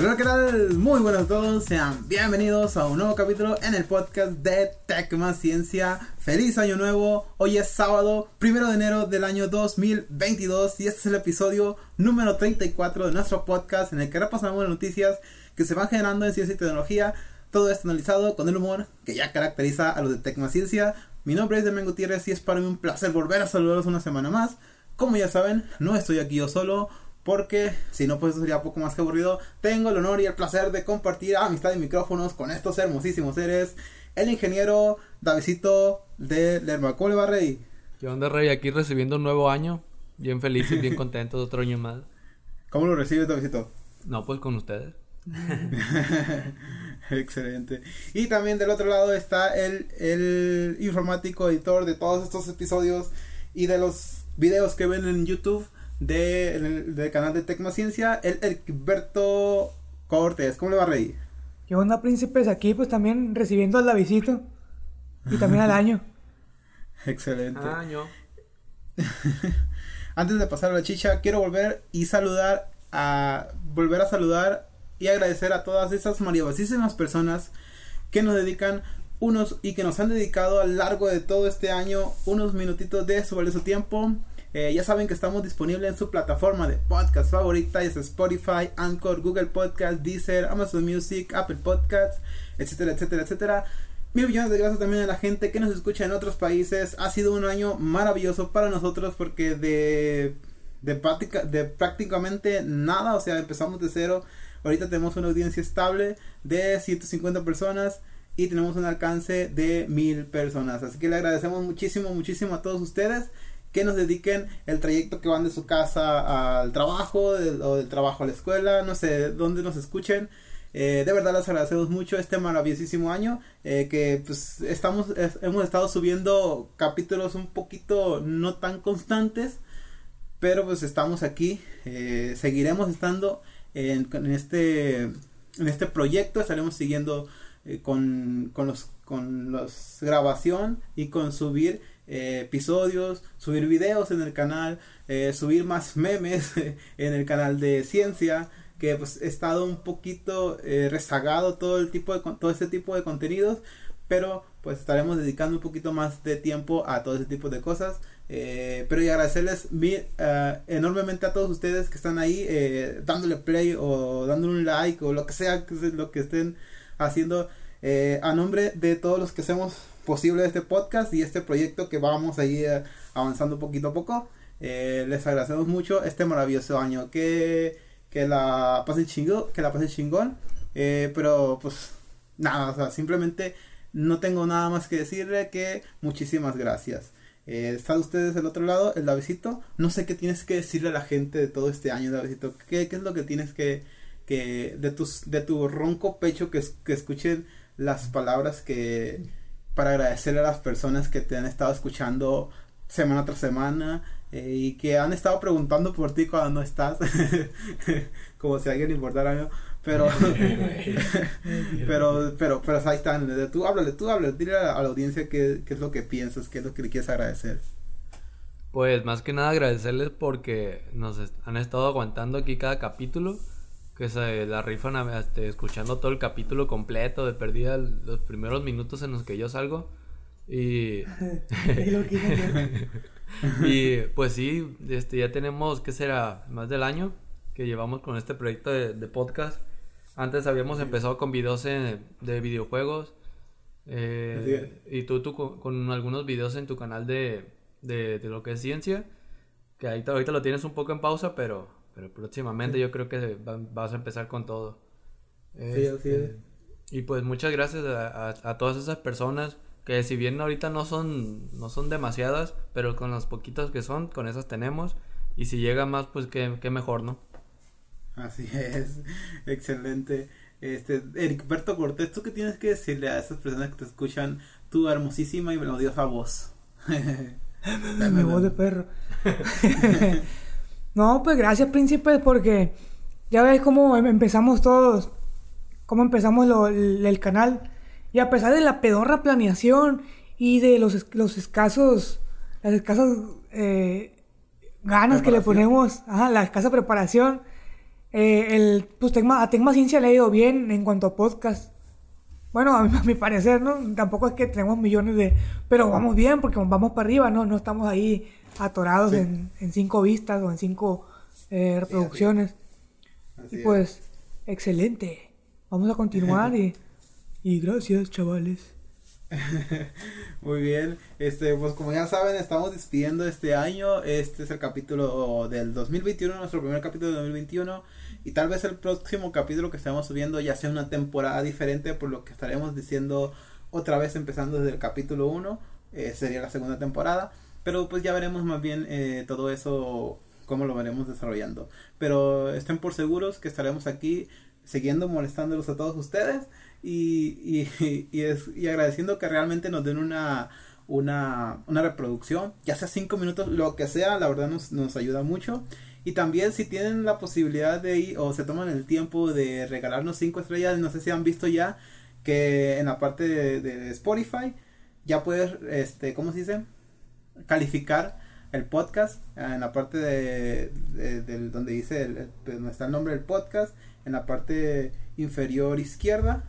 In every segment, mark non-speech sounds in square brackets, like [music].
Hola, ¿qué tal? Muy buenos a todos, sean bienvenidos a un nuevo capítulo en el podcast de Tech Más Ciencia. Feliz año nuevo, hoy es sábado, primero de enero del año 2022 y este es el episodio número 34 de nuestro podcast en el que repasamos las noticias que se van generando en ciencia y tecnología. Todo esto analizado con el humor que ya caracteriza a los de Tech Más Ciencia. Mi nombre es Demian Gutiérrez y es para mí un placer volver a saludaros una semana más. Como ya saben, no estoy aquí yo solo porque si no pues eso sería poco más que aburrido. Tengo el honor y el placer de compartir amistad y micrófonos con estos hermosísimos seres. El ingeniero Davidito de Lerma. ¿Cómo le va, Rey? ¿Qué onda, Rey? Aquí recibiendo un nuevo año. Bien feliz y bien contento de otro año más. ¿Cómo lo recibes, Davidito? No, pues con ustedes. [laughs] Excelente. Y también del otro lado está el, el informático editor de todos estos episodios y de los videos que ven en YouTube del de, canal de Tecnociencia, el Egberto Cortés. ¿Cómo le va a reír? ¿Qué onda, príncipes? Aquí pues también recibiendo al visita y también al año. [laughs] Excelente. Año. [laughs] Antes de pasar a la chicha, quiero volver y saludar a volver a saludar y agradecer a todas esas maravillosísimas personas que nos dedican unos y que nos han dedicado a lo largo de todo este año unos minutitos de su valioso tiempo eh, ya saben que estamos disponibles en su plataforma de podcast favorita, es Spotify, Anchor, Google Podcast, Deezer, Amazon Music, Apple Podcasts, etcétera, etcétera, etcétera. Mil millones de gracias también a la gente que nos escucha en otros países. Ha sido un año maravilloso para nosotros porque de, de, práctica, de prácticamente nada, o sea, empezamos de cero. Ahorita tenemos una audiencia estable de 150 personas y tenemos un alcance de mil personas. Así que le agradecemos muchísimo, muchísimo a todos ustedes que nos dediquen el trayecto que van de su casa al trabajo o del trabajo a la escuela, no sé, dónde nos escuchen. Eh, de verdad les agradecemos mucho este maravillosísimo año eh, que pues estamos hemos estado subiendo capítulos un poquito no tan constantes pero pues estamos aquí eh, seguiremos estando en, en, este en este proyecto estaremos siguiendo con, con los con los grabación y con subir eh, episodios, subir videos en el canal, eh, subir más [laughs] memes [laughs] en el canal de ciencia, que pues he estado un poquito eh, rezagado todo el tipo de todo este tipo de contenidos, pero pues estaremos dedicando un poquito más de tiempo a todo ese tipo de cosas. pero y agradecerles enormemente a todos ustedes que están ahí dándole play o dándole un like o lo que sea que lo que estén haciendo a nombre de todos los que hacemos posible este podcast y este proyecto que vamos a ir avanzando poquito a poco. Eh, les agradecemos mucho este maravilloso año. Que, que la pase chingón, que la pase chingón. Eh, pero pues nada, o sea, simplemente no tengo nada más que decirle que muchísimas gracias. Eh, están ustedes del otro lado, el Davidito. No sé qué tienes que decirle a la gente de todo este año, Davidito. ¿Qué, qué es lo que tienes que, que de, tus, de tu ronco pecho que, que escuchen las palabras que, para agradecerle a las personas que te han estado escuchando semana tras semana eh, y que han estado preguntando por ti cuando no estás, [laughs] como si a alguien importara algo. Pero, [laughs] [laughs] pero, pero, pero ahí están. Tú háblale, tú háblale, dile a, la audiencia qué, qué es lo que piensas, qué es lo que le quieres agradecer. Pues más que nada agradecerles porque nos han estado aguantando aquí cada capítulo que se la rifan este, escuchando todo el capítulo completo de perdida los primeros minutos en los que yo salgo y [laughs] [laughs] y pues sí este ya tenemos qué será más del año que llevamos con este proyecto de, podcast. Antes habíamos empezado con videos de videojuegos eh, y tú, tú con, algunos videos en tu canal de, de, de lo que es ciencia que ahí ahorita lo tienes un poco en pausa pero pero próximamente yo creo que vas a empezar con todo. Sí, así es. Este, y pues muchas gracias a, todas esas personas que si bien ahorita no son, no son demasiadas, pero con los poquitos que son, con esas tenemos. Y si llega más, pues qué, mejor, ¿no? Así [laughs] es, excelente. Este, Berto Cortés, ¿tú qué tienes que decirle a esas personas que te escuchan tu hermosísima y melodiosa voz? [laughs] Mi voz de perro. [laughs] No, pues gracias, príncipe, porque ya ves cómo em, empezamos todos, cómo empezamos el, canal. Y a pesar de la pedorra planeación y de los, los escasos, las escasas eh, ganas que le ponemos, ajá, la escasa preparación, eh, el, pues Tecma, a Tecma Ciencia le ha ido bien en cuanto a podcast. Bueno, a mi, a mi parecer, ¿no? Tampoco es que tenemos millones de... Pero vamos bien porque vamos para arriba, ¿no? No estamos ahí atorados Sí. en, en cinco vistas o en cinco eh, reproducciones. Así y es. pues, excelente. Vamos a continuar y, y gracias, chavales. [laughs] Muy bien, este, pues como ya saben, estamos despidiendo este año, este es el capítulo del 2021, nuestro primer capítulo del 2021, y tal vez el próximo capítulo que estemos subiendo ya sea una temporada diferente, por lo que estaremos diciendo otra vez empezando desde el capítulo 1, eh, sería la segunda temporada, pero pues ya veremos más bien eh, todo eso, cómo lo veremos desarrollando, pero estén por seguros que estaremos aquí siguiendo molestándolos a todos ustedes y, y, [laughs] y, es, y agradeciendo que realmente nos den una, una, una reproducción, ya sea cinco minutos, lo que sea, la verdad nos, nos ayuda mucho. Y también si tienen la posibilidad de ir o se toman el tiempo de regalarnos cinco estrellas, no sé si han visto ya que en la parte de, de Spotify ya puedes, este, ¿cómo se dice? Calificar el podcast en la parte de, de- donde dice el, donde está el nombre del podcast en la parte inferior izquierda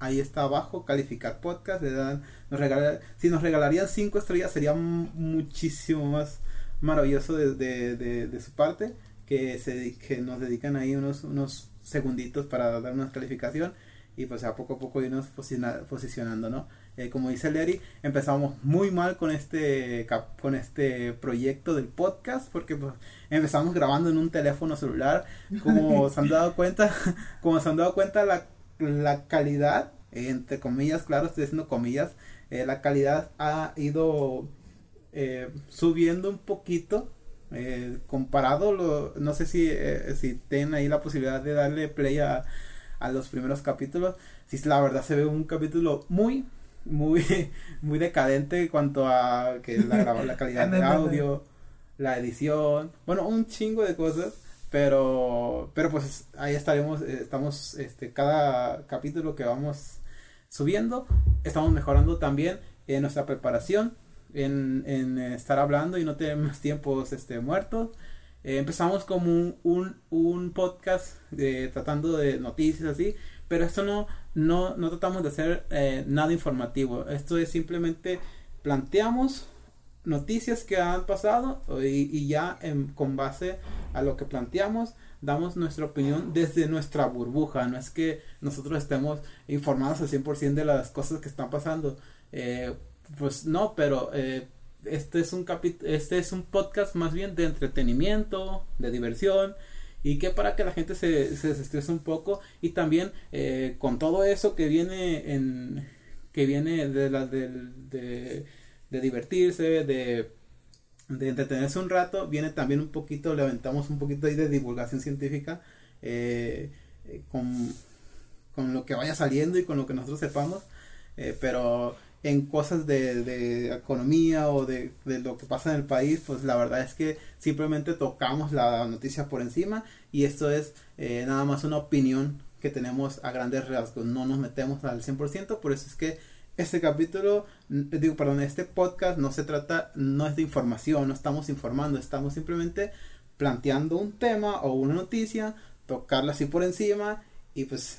ahí está abajo calificar podcast le dan nos regala- si nos regalarían cinco estrellas sería muchísimo más maravilloso de, de- su parte que se que nos dedican ahí unos unos segunditos para dar una calificación y pues a poco a poco irnos posiciona- posicionando no Eh, como dice Larry empezamos muy mal con este con este proyecto del podcast porque pues, empezamos grabando en un teléfono celular. Como [laughs] se han dado cuenta [laughs] como se han dado cuenta la, la calidad entre comillas claro estoy diciendo comillas eh, la calidad ha ido eh, subiendo un poquito comparado lo, no sé si si tienen ahí la posibilidad de darle play a, a los primeros capítulos. Si la verdad se ve un capítulo muy muy muy decadente en cuanto a que la, la calidad [laughs] de audio la edición bueno un chingo de cosas pero pero pues ahí estaremos eh, estamos este cada capítulo que vamos subiendo estamos mejorando también en nuestra preparación en, en estar hablando y no tener más tiempos este muertos Eh, empezamos como un, un, un podcast tratando de noticias así pero esto no no, no tratamos de hacer eh, nada informativo. Esto es simplemente planteamos noticias que han pasado y, ya con base a lo que planteamos damos nuestra opinión desde nuestra burbuja. No es que nosotros estemos informados al 100% de las cosas que están pasando. Eh, pues no pero eh, este es un capi- este es un podcast más bien de entretenimiento de diversión y que para que la gente se, se desestrese un poco y también eh, con todo eso que viene en que viene de la de, de divertirse de entretenerse un rato viene también un poquito le aventamos un poquito ahí de divulgación científica eh, eh, con, con lo que vaya saliendo y con lo que nosotros sepamos pero en cosas de, de economía o de, de lo que pasa en el país, pues la verdad es que simplemente tocamos la noticia por encima y esto es eh, nada más una opinión que tenemos a grandes rasgos, no nos metemos al 100%, por eso es que este capítulo, digo, perdón, este podcast no se trata, no es de información, no estamos informando, estamos simplemente planteando un tema o una noticia, tocarla así por encima y pues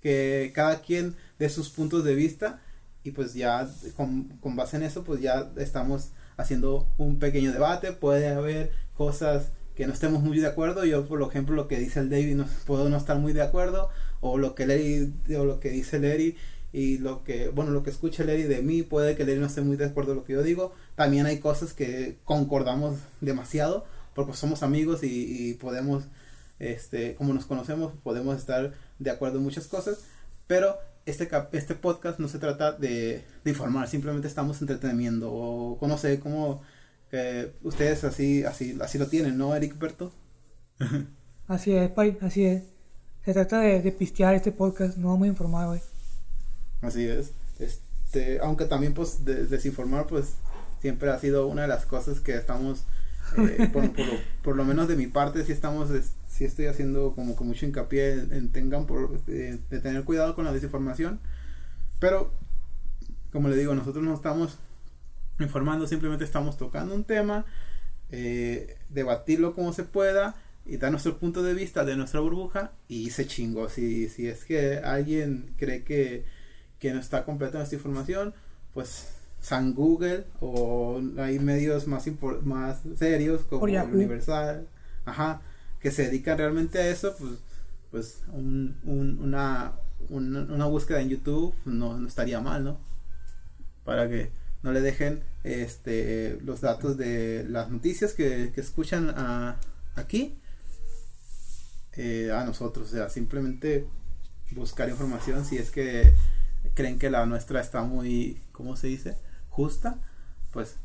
que cada quien dé sus puntos de vista y pues ya con, con base en eso pues ya estamos haciendo un pequeño debate. Puede haber cosas que no estemos muy de acuerdo. Yo por ejemplo lo que dice el David no puedo no estar muy de acuerdo o lo que Larry o lo que dice Larry y lo que bueno lo que escucha Larry de mí puede que Larry no esté muy de acuerdo con lo que yo digo. También hay cosas que concordamos demasiado porque somos amigos y, y podemos este como nos conocemos podemos estar de acuerdo en muchas cosas. Pero este cap- este podcast no se trata de, de informar simplemente estamos entreteniendo o no sé cómo eh, ustedes así así así lo tienen no Eric Berto [laughs] Así es, Pai, así es. Se trata de, de pistear este podcast, no vamos a informar, güey. Así es. Este, aunque también pues de- desinformar pues siempre ha sido una de las cosas que estamos eh, por, por lo, por lo menos de mi parte sí estamos es- sí estoy haciendo como con mucho hincapié en, en tengan por eh, de tener cuidado con la desinformación. Pero como le digo, nosotros no estamos informando, simplemente estamos tocando un tema, eh, debatirlo como se pueda y dar nuestro punto de vista de nuestra burbuja y se chingó. Si, si es que alguien cree que, que no está completa esta información, pues San Google o hay medios más, más serios como el Universal, ajá, que se dedican realmente a eso, pues, pues un, una, una búsqueda en YouTube no, no estaría mal, ¿no? Para que no le dejen este los datos de las noticias que, que escuchan a, aquí eh, a nosotros, o sea, simplemente buscar información si es que creen que la nuestra está muy, ¿cómo se dice? Justa, pues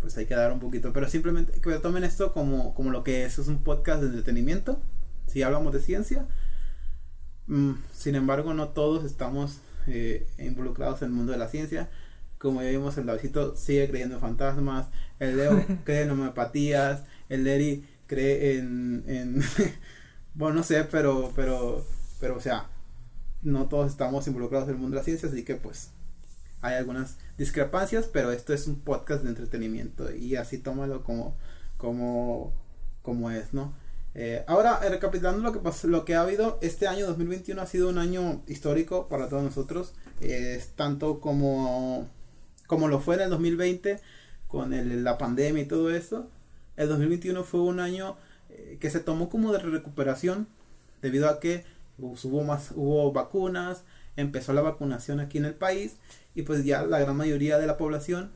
pues hay que dar un poquito, pero simplemente que tomen esto como, como lo que es, es un podcast de entretenimiento, si hablamos de ciencia, mm, sin embargo no todos estamos eh, involucrados en el mundo de la ciencia, como ya vimos el Davidito sigue creyendo en fantasmas, el Leo [laughs] cree en homeopatías, el Leri cree en, en [laughs] bueno, no sé, pero, pero, pero, o sea, no todos estamos involucrados en el mundo de la ciencia, así que pues hay algunas discrepancias, pero esto es un podcast de entretenimiento y así tómalo como, como, como es, ¿no? Eh, ahora, eh, recapitulando lo que, pasó, lo que ha habido, este año 2021 ha sido un año histórico para todos nosotros, tanto como, como lo fue en el 2020 con el, la pandemia y todo eso. El 2021 fue un año eh, que se tomó como de recuperación debido a que hubo más hubo vacunas empezó la vacunación aquí en el país y pues ya la gran mayoría de la población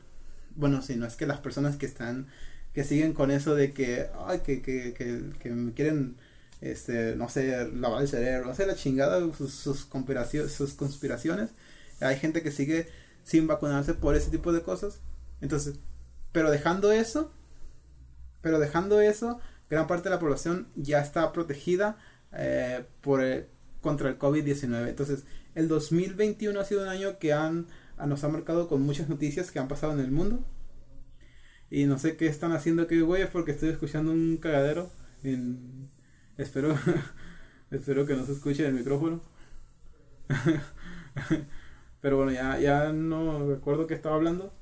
bueno si no es que las personas que están que siguen con eso de que ay que que, que, que me quieren este no sé lavar el cerebro sé la chingada sus, sus conspiraciones sus conspiraciones hay gente que sigue sin vacunarse por ese tipo de cosas entonces pero dejando eso pero dejando eso gran parte de la población ya está protegida eh, por contra el COVID-19. Entonces, el 2021 ha sido un año que han, nos ha marcado con muchas noticias que han pasado en el mundo. Y no sé qué están haciendo aquí, güey, porque estoy escuchando un cagadero. espero, [laughs] espero que no se escuche el micrófono. [laughs] Pero bueno, ya, ya no recuerdo qué estaba hablando.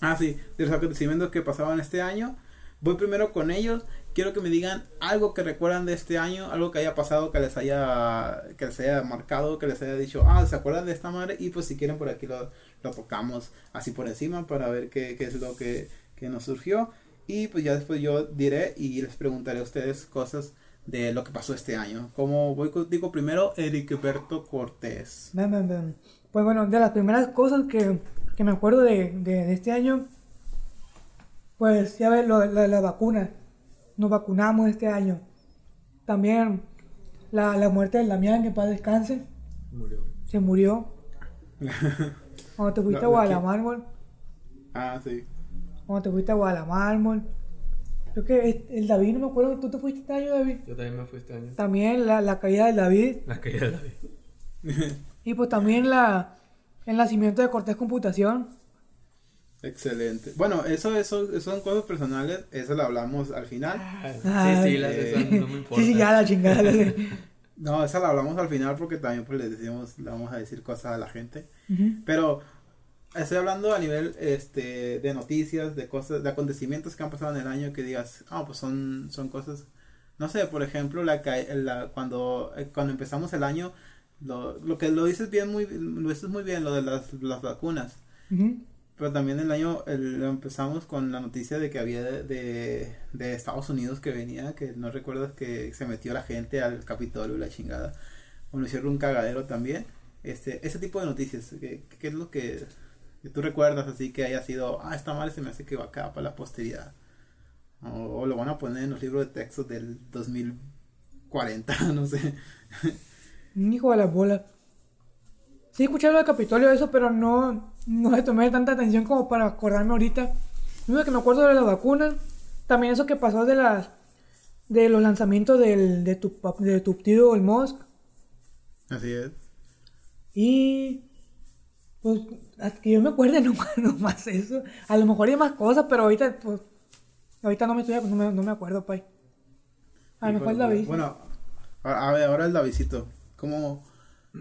Ah, sí, de los acontecimientos que pasaban este año. Voy primero con ellos quiero que me digan algo que recuerdan de este año, algo que haya pasado, que les haya, que les haya marcado, que les haya dicho, ah, ¿se acuerdan de esta madre? Y pues si quieren por aquí lo, lo tocamos así por encima para ver qué, qué es lo que, que, nos surgió. Y pues ya después yo diré y les preguntaré a ustedes cosas de lo que pasó este año. Como voy contigo primero, Ericberto Cortés. Pues bueno, de las primeras cosas que, que me acuerdo de, de, este año, pues ya ves lo, de la vacuna nos vacunamos este año. También la, la muerte de Damián, que para descanse. Murió. Se murió. [laughs] Cuando te fuiste a Guadalajara. Ah, sí. Cuando te fuiste a Guadalajara. Creo que el David, no me acuerdo, ¿tú te fuiste este año, David? Yo también me fui este año. También la, la caída del David. La caída del David. [laughs] y pues también la, el nacimiento de Cortés Computación. Excelente. Bueno, eso, eso, son cosas personales, eso lo hablamos al final. Ah, sí, sí, las, eh, no me importa. Sí, sí, ya la chingada. [laughs] no, esa la hablamos al final porque también pues le decimos, le vamos a decir cosas a la gente. Pero estoy hablando a nivel este de noticias, de cosas, de acontecimientos que han pasado en el año que digas, ah, pues son, son cosas, no sé, por ejemplo, la, la cuando, eh, cuando empezamos el año, lo, lo que lo dices bien, muy, lo dices muy bien, lo de las, las vacunas. Pero también el año empezamos con la noticia de que había de, de, Estados Unidos que venía, que no recuerdas que se metió la gente al Capitolio y la chingada. Bueno, hicieron un cagadero también. Este, ese tipo de noticias, ¿qué, es lo que, tú recuerdas así que haya sido, ah, está mal, se me hace que va acá para la posteridad? O, o, lo van a poner en los libros de texto del 2040, [laughs] no sé. Hijo de la bola. Sí, escuché lo del Capitolio, eso, pero no, no le tomé tanta atención como para acordarme ahorita. Lo que me acuerdo de la vacuna, también eso que pasó de las de los lanzamientos del, de, tu, de tu tío, el Musk. Así es. Y pues que yo me acuerde [laughs] no más eso. A lo mejor hay más cosas, pero ahorita pues ahorita no me estoy no me, no me acuerdo, pay. A lo mejor el David. Bueno, a ver, ahora el Davidito. ¿Cómo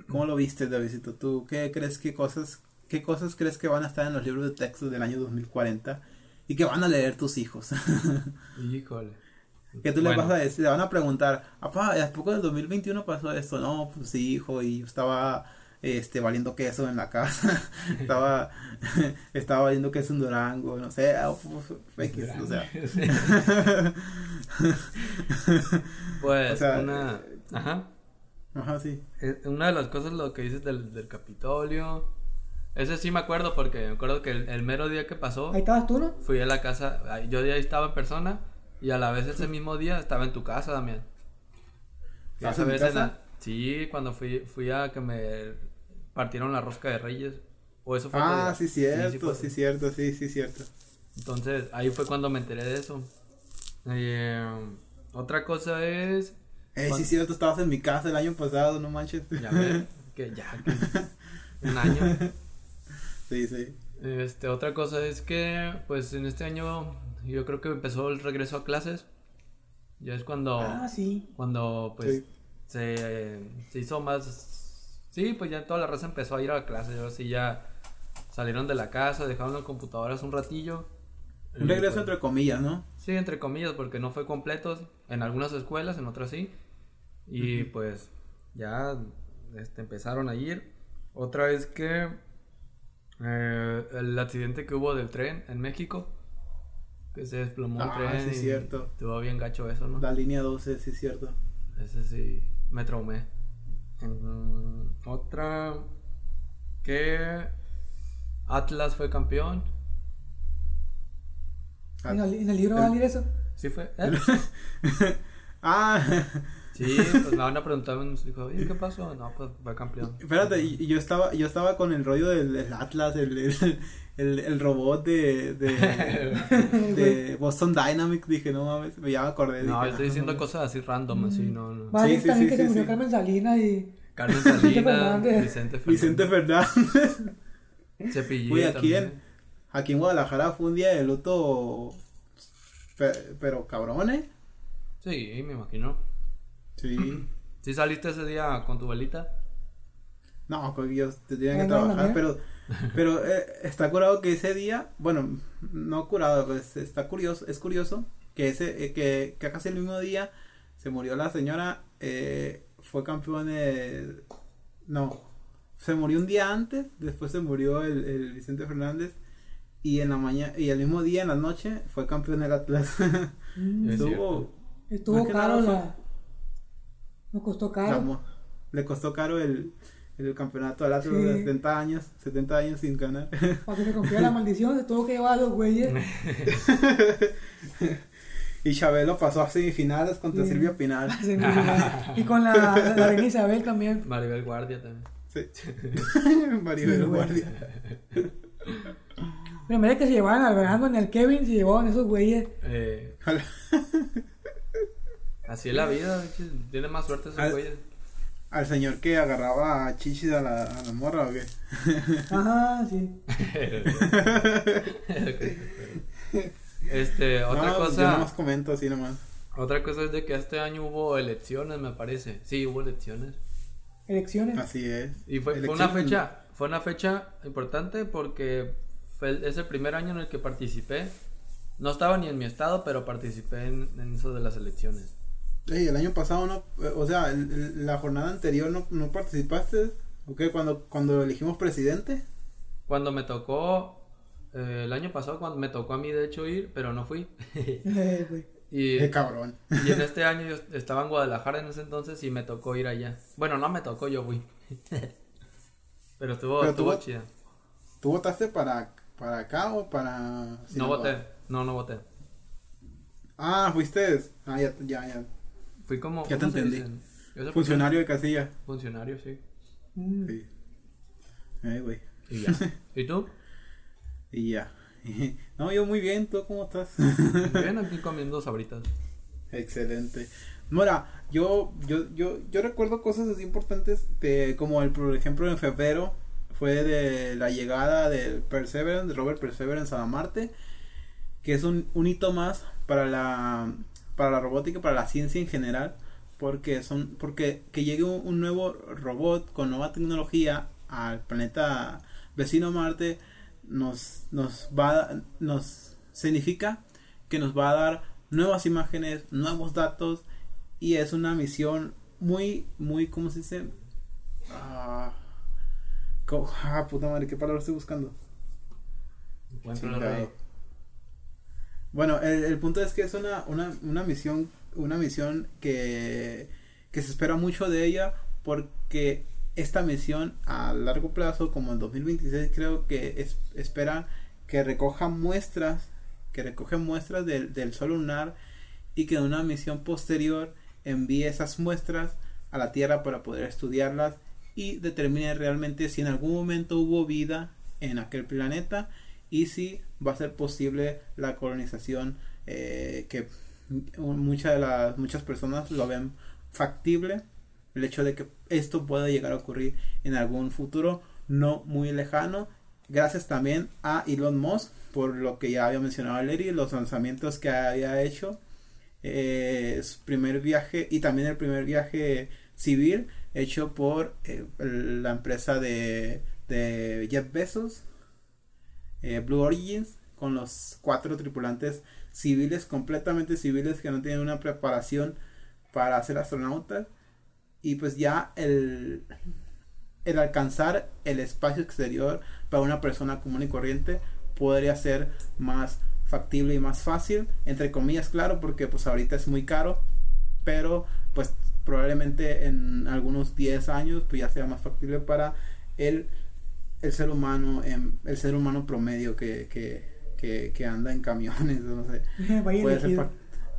¿Cómo lo viste, Davidito? ¿Tú qué crees que cosas, qué cosas crees que van a estar en los libros de texto del año 2040 y que van a leer tus hijos? [laughs] Híjole. Que tú le Bueno. vas a decir, le van a preguntar, ¿a poco en el 2021 pasó esto? No, pues sí, hijo, y estaba este valiendo queso en la casa, [laughs] estaba [laughs] estaba valiendo queso en Durango, no sé, pues, X, o sea. Pues O sea, una... Ajá. Ajá, sí. Eh, Una de las cosas lo que dices del, del Capitolio. Ese sí me acuerdo porque me acuerdo que el, el mero día que pasó Ahí estabas tú, ¿no? fui a la casa, yo ya estaba en persona y a la vez ese mismo día estaba en tu casa, Damián. Y ¿Estabas esa en mi vez casa? la- sí, cuando fui, fui a que me partieron la rosca de Reyes. O eso fue Ah, sí, cierto, sí, cierto, sí, sí, cierto. Entonces, ahí fue cuando me enteré de eso. Eh, otra cosa es. Eh, sí, cierto, estabas en mi casa el año pasado, no manches. Ya ves, que ya. que [laughs] un año. Sí, sí. Este, otra cosa es que, pues en este año, yo creo que empezó el regreso a clases. Ya es cuando. Ah, sí. Cuando, pues, Sí. se, se hizo más. Sí, pues ya toda la raza empezó a ir a la clase. Ahora sí ya salieron de la casa, dejaron las computadoras un ratillo. Un regreso pues, entre comillas, ¿no? Sí, entre comillas, porque no fue completo. En algunas escuelas, en otras sí. Y pues ya este, empezaron a ir. Otra es que eh, el accidente que hubo del tren en México. Que se desplomó un Ah, tren. sí, y cierto. Estuvo bien gacho eso, ¿no? La línea 12, sí, cierto. Ese sí, me traumé. En- otra que Atlas fue campeón. En el, en el libro va a salir eso. ¿Sí fue? ¿Eh? [laughs] Ah, Sí, pues me van a preguntar, me dijo, oye, ¿qué pasó? No, pues fue campeón. espérate, y- y yo estaba, yo estaba con el rollo del, del Atlas, el, el, el, el robot de, de, [laughs] de Boston Dynamics, dije, no mames, ya me acordé. No, dije, estoy ah, diciendo no cosas así random, así, no, no. Va a Sí, sí, también sí, que se sí, murió sí. Carmen Salinas y... Carmen Vicente Salinas, Fernández. Vicente Fernández. Vicente Fernández. Cepillín Güey, aquí en, aquí en Guadalajara fue un día de luto, pe- pero cabrón, ¿eh? Sí, me imagino. Sí. ¿Sí saliste ese día con tu velita? No, pues ellos tenían que No, no, no, trabajar, no. pero, pero eh, está curado que ese día, bueno, no curado, pues está curioso, es curioso que ese, eh, que, que casi el mismo día se murió la señora, eh, fue campeón de, no, se murió un día antes, después se murió el, el Vicente Fernández y en la mañana, y el mismo día en la noche fue campeón del Atlas. [laughs] Mm, Es Estuvo, Estuvo que caro nada la... Nos costó caro. le costó caro el, el campeonato del Atlas Sí. de 70 años, 70 años sin ganar. [laughs] Para que se cumpliera la maldición, se tuvo que llevar a los güeyes. [laughs] Y Chabelo pasó a semifinales contra Sí. Silvia Pinal. y con la, la, la reina Isabel también. Maribel Guardia también. Sí. [laughs] Maribel Sí. Guardia. Pero de que se llevaran al verano en el Kevin, se llevaban esos güeyes. Eh, así es la vida, tiene más suerte esos Al- güeyes. Al señor que agarraba a chichis a la, a la morra o qué. Ajá, sí. [laughs] este, otra no, cosa. Yo nomás comento así nomás. Otra cosa es de que este año hubo elecciones, me parece. Sí, hubo elecciones. Elecciones. Así es. Y fue, fue una fecha, fue una fecha importante porque fue el- es el primer año en el que participé. No estaba ni en mi estado, pero participé en, en eso de las elecciones. Ey, el año pasado no, eh, o sea, el- el- la jornada anterior no, no participaste. ¿O qué? Cuando, cuando elegimos presidente. Cuando me tocó, eh, el año pasado, cuando me tocó a mí de hecho ir, pero no fui. [laughs] Eh, güey. y, Qué cabrón. y en este año yo estaba en Guadalajara en ese entonces y me tocó ir allá. Bueno, no me tocó, yo fui. [laughs] pero estuvo, Pero estuvo tú- chida. ¿Tú votaste para, para acá o para.? No Sinaloa? voté, no, no voté. Ah, fuiste. Ah, ya, ya, ya. Fui como... Funcionario de casilla. Funcionario, sí. Mm. Sí. Güey. Y ya. [laughs] ¿Y tú? Y ya. [laughs] No, yo muy bien, ¿tú cómo estás? Bien, aquí [laughs] comiendo sabritas. Excelente. Mira, yo, yo, yo, yo recuerdo cosas así importantes de, como el, por ejemplo, en febrero fue de la llegada del Perseverance, de Robert Perseverance a la Marte, que es un, un hito más para la, para la robótica, para la ciencia en general, porque son, porque que llegue un, un nuevo robot con nueva tecnología al planeta vecino Marte nos, nos va a- nos significa que nos va a dar nuevas imágenes, nuevos datos y es una misión muy, muy, ¿cómo se dice? Ah, [laughs] ah puta madre, ¿qué palabra estoy buscando? Bueno, el, punto es que es una, una, una misión, una misión que, que se espera mucho de ella porque esta misión a largo plazo, como en 2026, creo que es, espera que recoja muestras, que muestras del, del sol lunar y que en una misión posterior envíe esas muestras a la Tierra para poder estudiarlas y determine realmente si en algún momento hubo vida en aquel planeta y si va a ser posible la colonización eh, que muchas de las muchas personas lo ven factible el hecho de que esto pueda llegar a ocurrir en algún futuro no muy lejano. Gracias también a Elon Musk por lo que ya había mencionado Larry, los lanzamientos que había hecho. Eh, su primer viaje y también el primer viaje civil hecho por eh, la empresa de, de Jeff Bezos, eh, Blue Origins, con los cuatro tripulantes civiles, completamente civiles que no tienen una preparación para ser astronautas. Y pues ya el, el alcanzar el espacio exterior para una persona común y corriente podría ser más factible y más fácil, entre comillas, claro, porque pues ahorita es muy caro, pero pues probablemente en algunos 10 años pues ya sea más factible para el, el ser humano, en, el ser humano promedio que, que, que, anda en camiones, [laughs] no sé. [laughs] puede ser,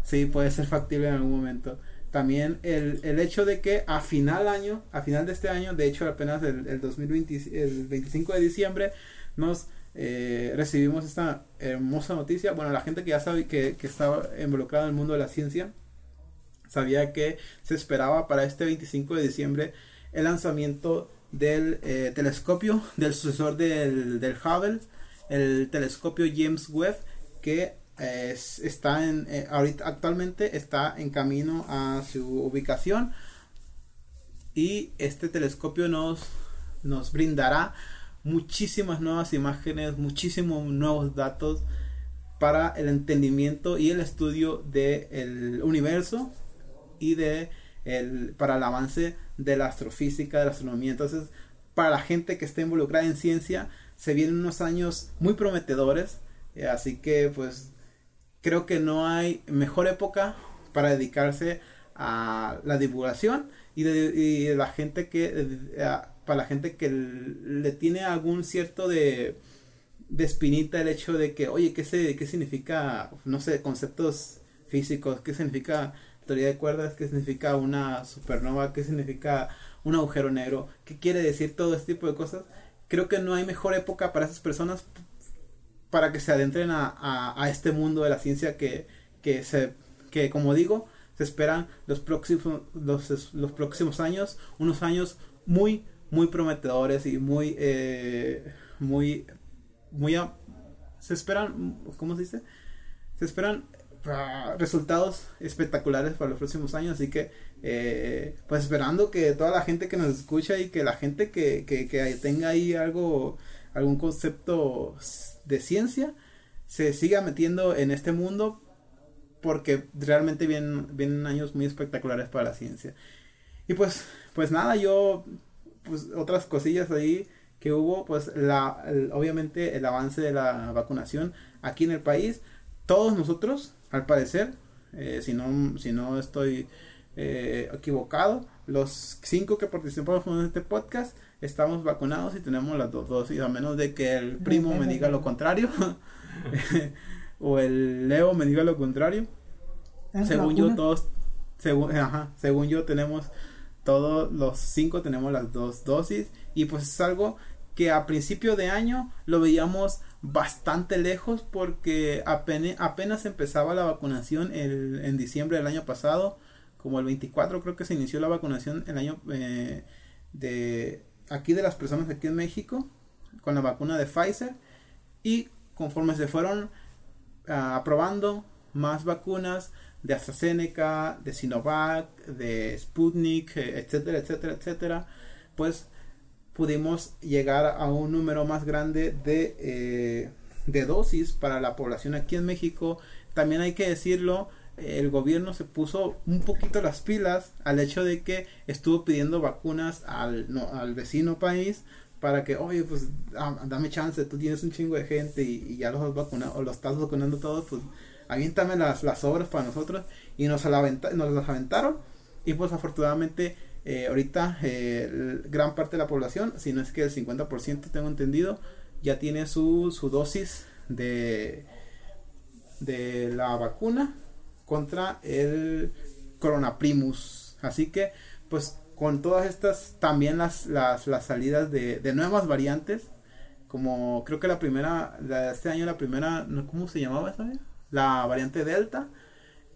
sí, puede ser factible en algún momento. También el, el, hecho de que a final año, a final de este año, de hecho apenas el, el 2020, el 25 de diciembre, nos eh, recibimos esta hermosa noticia. Bueno, la gente que ya sabe que, que estaba involucrada en el mundo de la ciencia, sabía que se esperaba para este 25 de diciembre el lanzamiento del eh, telescopio, del sucesor del, del Hubble, el telescopio James Webb, que está en eh, ahorita actualmente está en camino a su ubicación. Y este telescopio nos nos brindará muchísimas nuevas imágenes muchísimos nuevos datos para el entendimiento y el estudio del universo y de el, para el avance de la astrofísica de la astronomía. Entonces para la gente que está involucrada en ciencia se vienen unos años muy prometedores eh, así que pues creo que no hay mejor época para dedicarse a la divulgación y de, la gente que para la gente que le tiene algún cierto de, de espinita el hecho de que oye qué se qué significa no sé conceptos físicos qué significa teoría de cuerdas qué significa una supernova qué significa un agujero negro qué quiere decir todo este tipo de cosas creo que no hay mejor época para esas personas para que se adentren a, a, este mundo de la ciencia que, que, se, que como digo, se esperan los próximos, los, los próximos años, unos años muy, muy prometedores y muy, eh, muy, muy, se esperan, ¿cómo se dice? Se esperan resultados espectaculares para los próximos años, así que, eh, pues esperando que toda la gente que nos escucha y que la gente que, que, que tenga ahí algo, algún concepto de ciencia se siga metiendo en este mundo porque realmente vienen, vienen años muy espectaculares para la ciencia. Y pues, pues nada, yo, pues otras cosillas ahí que hubo, pues la, obviamente el avance de la vacunación aquí en el país, todos nosotros, al parecer, eh, si, no, si no estoy eh, equivocado, los cinco que participamos en este podcast, estamos vacunados y tenemos las dos dosis, a menos de que el primo me diga lo contrario [laughs] o el Leo me diga lo contrario. Según yo, todos, según, según yo, tenemos todos los cinco, tenemos las dos dosis y pues es algo que a principio de año lo veíamos bastante lejos porque apenas, apenas empezaba la vacunación el, en diciembre del año pasado, como el 24 creo que se inició la vacunación el año eh, de aquí de las personas aquí en México con la vacuna de Pfizer y conforme se fueron ah, aprobando más vacunas de AstraZeneca, de Sinovac, de Sputnik, eh, etcétera, etcétera, etcétera, pues pudimos llegar a un número más grande de, eh, de dosis para la población aquí en México. También hay que decirlo, el gobierno se puso un poquito las pilas al hecho de que estuvo pidiendo vacunas al, no, al vecino país para que, oye, pues dame chance, tú tienes un chingo de gente y, ya los has vacunado, o los estás vacunando todos, pues aviéntame las, las obras para nosotros y nos, nos las aventaron. Y pues afortunadamente eh, ahorita eh, gran parte de la población, si no es que el 50% tengo entendido, ya tiene su, su dosis de, de la vacuna contra el coronaprimus. Así que pues con todas estas también las, las, las salidas de, de, nuevas variantes, como creo que la primera, de este año la primera, ¿cómo se llamaba esa? La variante Delta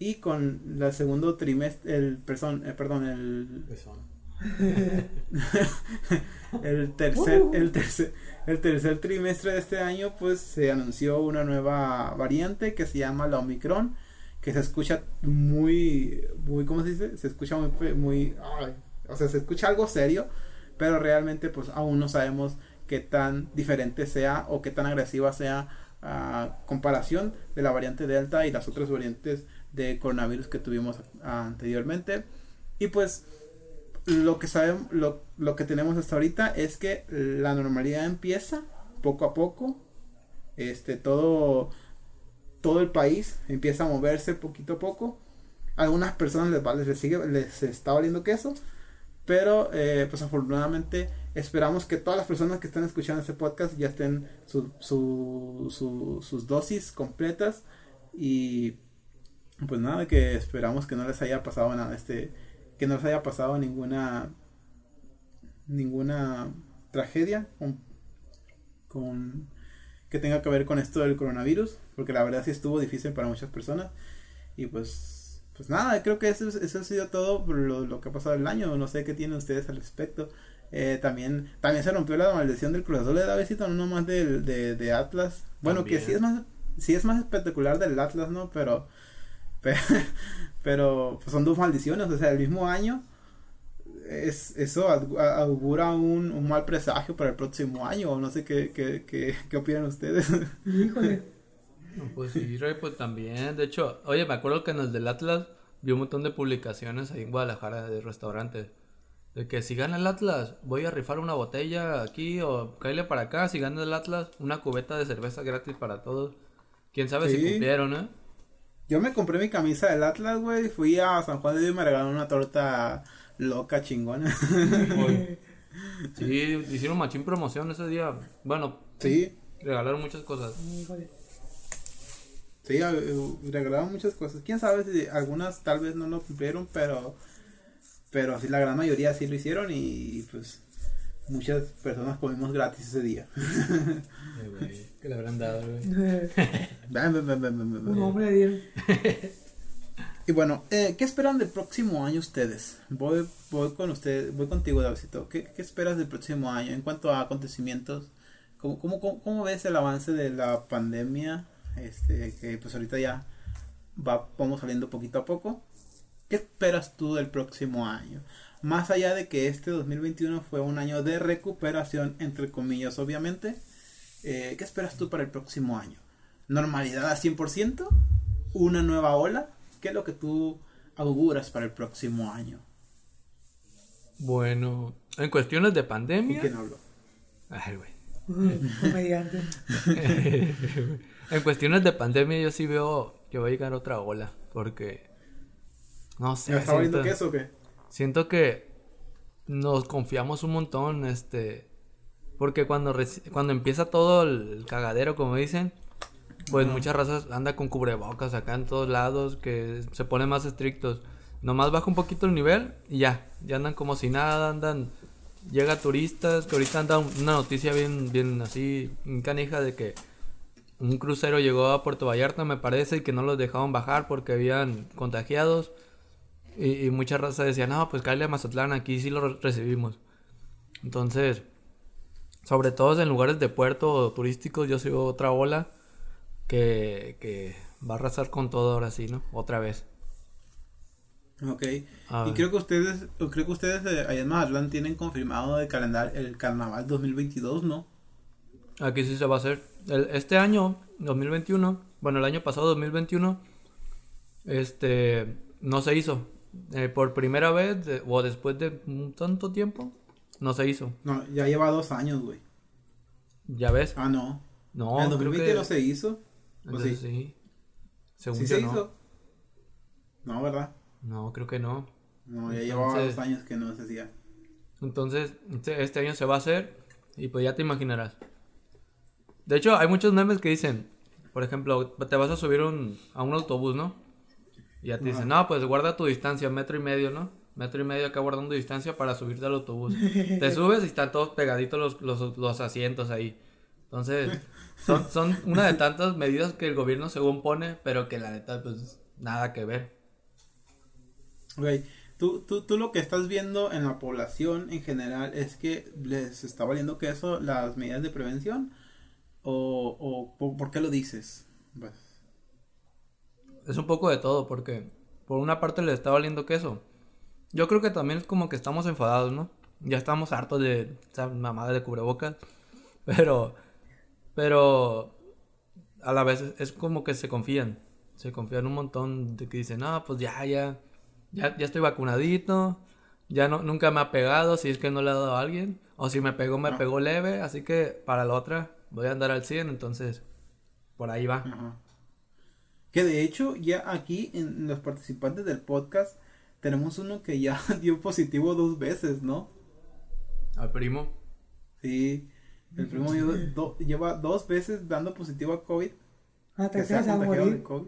y con el segundo trimestre, el, perdón, eh, perdón, el... [laughs] el tercer, el tercer, el tercer trimestre de este año, pues se anunció una nueva variante que se llama la Omicron, que se escucha muy, muy, ¿cómo se dice? Se escucha muy, muy, o sea, se escucha algo serio, pero realmente, pues aún no sabemos qué tan diferente sea o qué tan agresiva sea a comparación de la variante Delta y las otras variantes de coronavirus que tuvimos anteriormente. Y pues lo que sabemos, lo, lo, que tenemos hasta ahorita es que la normalidad empieza poco a poco. Este, todo, todo el país empieza a moverse poquito a poco. algunas personas les, les, sigue, les está valiendo queso. Pero eh, pues afortunadamente esperamos que todas las personas que están escuchando este podcast ya estén su, su, sus dosis completas. Y pues nada, que esperamos que no les haya pasado nada, este, que no les haya pasado ninguna, ninguna tragedia con, que tenga que ver con esto del coronavirus, porque la verdad sí estuvo difícil para muchas personas y pues, pues nada, creo que eso, eso ha sido todo lo, lo que ha pasado el año, no sé qué tienen ustedes al respecto. Eh, también también se rompió la maldición del Cruz Azul de Davidito, no más del, de, de Atlas. Bueno, que sí es más sí es más espectacular del Atlas, ¿no? Pero [laughs] Pero, pues son dos maldiciones, o sea, el mismo año. Es, eso augura un, un, mal presagio para el próximo año. No sé qué, qué, qué, qué opinan ustedes. [laughs] Híjole. pues sí, pues también. De hecho, oye, me acuerdo que en el del Atlas vi un montón de publicaciones ahí en Guadalajara de restaurantes. De que si gana el Atlas, voy a rifar una botella aquí o caile para acá. Si gana el Atlas, una cubeta de cerveza gratis para todos. Quién sabe si cumplieron, ¿eh? Yo me compré mi camisa del Atlas, güey. Fui a San Juan de Dios y me regalaron una torta loca, chingona. [laughs] sí, hicieron machín promoción ese día. Bueno, sí. Regalaron muchas cosas. Sí, regalaron muchas cosas. Quién sabe si algunas tal vez no lo cumplieron, pero. Pero sí, la gran mayoría sí lo hicieron y pues muchas personas comimos gratis ese día. Que le habrán dado, hombre Y bueno, eh, ¿qué esperan del próximo año ustedes? Voy, voy con usted, voy contigo, Davidito. ¿Qué, ¿Qué esperas del próximo año en cuanto a acontecimientos? ¿Cómo, cómo, cómo, ves el avance de la pandemia? Este, que pues ahorita ya va, vamos saliendo poquito a poco. ¿Qué esperas tú del próximo año? Más allá de que este 2021 fue un año de recuperación, entre comillas, obviamente. Eh, ¿Qué esperas tú para el próximo año? ¿Normalidad al 100%? ¿Una nueva ola? ¿Qué es lo que tú auguras para el próximo año? Bueno, en cuestiones de pandemia. ¿Quién habló? Ay, güey. [laughs] en cuestiones de pandemia yo sí veo que va a llegar otra ola, porque no sé. ¿Está siento, queso o qué? Siento que nos confiamos un montón, este, porque cuando, cuando empieza todo el, cagadero, como dicen, pues muchas razas anda con cubrebocas acá en todos lados, que se ponen más estrictos. Nomás baja un poquito el nivel y ya, ya andan como si nada, andan, llega turistas, que ahorita anda una noticia bien, bien así, canija de que un crucero llegó a Puerto Vallarta, me parece, y que no los dejaban bajar porque habían contagiados. Y, y mucha raza decía, no, pues cállate a Mazatlán, aquí sí lo recibimos. Entonces, sobre todo en lugares de puerto turísticos, yo soy otra ola que, que va a arrasar con todo ahora sí, ¿no? Otra vez. Ok. y creo que ustedes, creo que ustedes eh, allá en Mazatlán tienen confirmado el calendario, el carnaval 2022, ¿no? Aquí sí se va a hacer. este año, 2021, bueno, el año pasado, 2021, este, no se hizo. Eh, por primera vez, de- o después de un tanto tiempo, no se hizo. No, ya lleva dos años, güey. ¿Ya ves? Ah, no. No, en creo 2020 que... no se hizo. ¿O Entonces, sí? sí. Según ¿Sí yo, se no. hizo? No, ¿verdad? No, creo que no. No, ya llevaba dos años que no se hacía. Entonces, este, este año se va a hacer y pues ya te imaginarás. De hecho, hay muchos memes que dicen, por ejemplo, te vas a subir un- a un autobús, ¿no? Y ya te dicen, no, pues guarda tu distancia, metro y medio, ¿no? Metro y medio acá guardando distancia para subirte al autobús. [laughs] te subes y están todos pegaditos los, los, los asientos ahí. Entonces, son, son una de tantas medidas que el gobierno según pone, pero que la neta, pues nada que ver. Güey, tú, tú, tú lo que estás viendo en la población en general es que les está valiendo queso las medidas de prevención o, o por, por qué lo dices. Pues, Es un poco de todo, porque por una parte le está valiendo queso. Yo creo que también es como que estamos enfadados, ¿no? Ya estamos hartos de esa mamada de cubrebocas. [laughs] Pero, pero a la vez es, como que se confían. Se confían un montón de que dicen, no, pues ya, ya, ya, ya estoy vacunadito. Ya no, nunca me ha pegado si es que no le ha dado a alguien. O si me pegó, me Ah. pegó leve. Así que para la otra voy a andar al 100. Entonces, por ahí va. ajá. Que de hecho ya aquí en los participantes del podcast tenemos uno que ya [laughs] dio positivo dos veces, ¿no? Al primo. Sí, el primo lleva, do- lleva dos veces dando positivo a COVID. A la que se ha a de. COVID.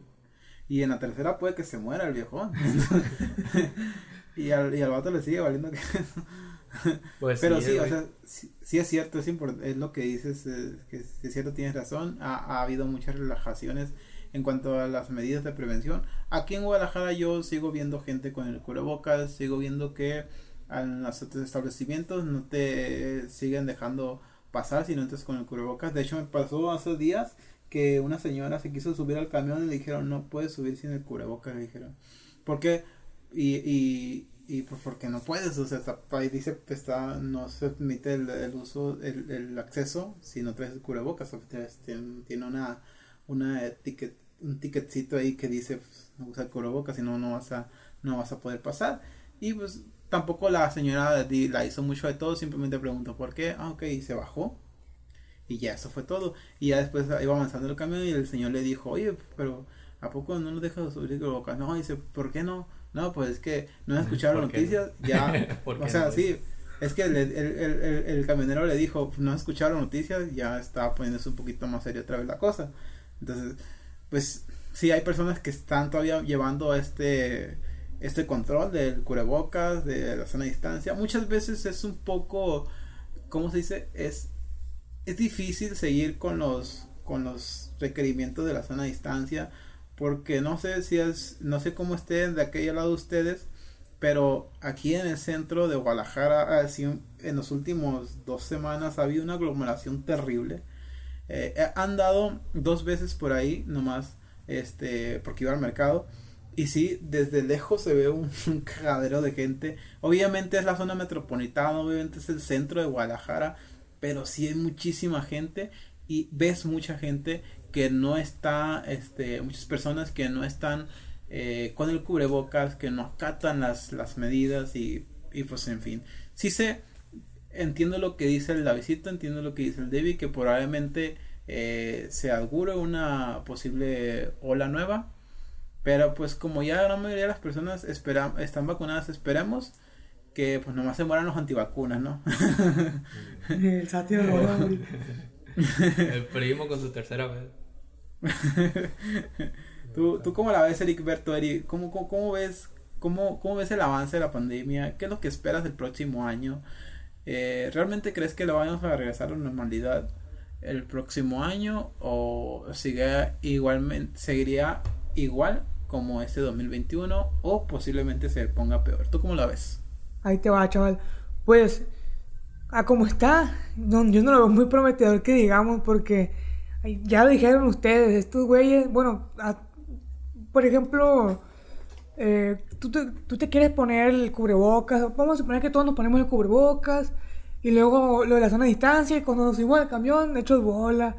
Y en la tercera puede que se muera el viejón. [laughs] y, al, y al vato le sigue valiendo que... [laughs] Pues Pero sí, sí, o sea, sí, sí es cierto, es, es lo que dices, eh, que es cierto, tienes razón. Ha, ha habido muchas relajaciones en cuanto a las medidas de prevención. Aquí en Guadalajara yo sigo viendo gente con el cubrebocas, sigo viendo que en los establecimientos no te siguen dejando pasar si no entras con el cubrebocas. De hecho, me pasó hace días que una señora se quiso subir al camión y le dijeron, no puedes subir sin el cubrebocas, le dijeron. ¿Por qué? Y, y, y pues porque no puedes, o sea, está- ahí dice que está, no se permite el, uso, el, el acceso si no traes el cubrebocas, o sea, tiene, una, una etiquet, un ticketcito ahí que dice, pues, no usa el cubrebocas, si no, no vas a, no vas a poder pasar. Y pues tampoco la señora la hizo mucho de todo, simplemente preguntó por qué, ah, ok, y se bajó. Y ya, eso fue todo. Y ya después iba avanzando el camión y el señor le dijo, oye, pero ¿a poco no nos dejas subir el cubrebocas? No, dice, ¿por qué no? No, pues es que no ¿Por qué no? noticias, ya, [laughs] ¿Por o sea, no? sí, es que el, el, el, el- camionero le dijo, no las noticias, ya está poniéndose un poquito más serio otra vez la cosa. Entonces, pues sí, hay personas que están todavía llevando este este control del cubrebocas, de la sana distancia. Muchas veces es un poco, ¿cómo se dice? Es, es difícil seguir con los, con los requerimientos de la sana distancia porque no sé si es, no sé cómo estén de aquel lado ustedes, pero aquí en el centro de Guadalajara, en los últimos dos semanas ha habido una aglomeración terrible. Eh, he andado dos veces por ahí nomás, este, porque iba al mercado. Y sí, desde lejos se ve un, [laughs] un cagadero de gente. Obviamente es la zona metropolitana, obviamente es el centro de Guadalajara, pero sí hay muchísima gente y ves mucha gente que no está, este, muchas personas que no están eh, con el cubrebocas, que no acatan las, las medidas y, y pues en fin. Sí sé, entiendo lo que dice el Davidito, entiendo lo que dice el David, que probablemente eh, se augure una posible ola nueva. Pero pues como ya la gran mayoría de las personas espera, están vacunadas, esperemos que pues nomás se mueran los antivacunas, ¿no? [laughs] El. [laughs] El primo con su tercera vez. [laughs] ¿Tú, ¿Tú cómo la ves, Eric Berto? Eric? ¿Cómo, cómo, cómo ves, cómo, ¿Cómo ves el avance de la pandemia? ¿Qué es lo que esperas del próximo año? Eh, ¿Realmente crees que lo vamos a regresar a la normalidad el próximo año? ¿O sigue igualmente, seguiría igual como este 2021? ¿O posiblemente se ponga peor? ¿Tú cómo la ves? Ahí te va, chaval. Pues, a como está, no, yo no lo veo muy prometedor que digamos, porque ya lo dijeron ustedes, estos güeyes, bueno, por ejemplo, eh, tú, te, tú te quieres poner el cubrebocas, vamos a suponer que todos nos ponemos el cubrebocas, y luego lo de la zona de distancia, y cuando nos subimos al camión, hechos bola.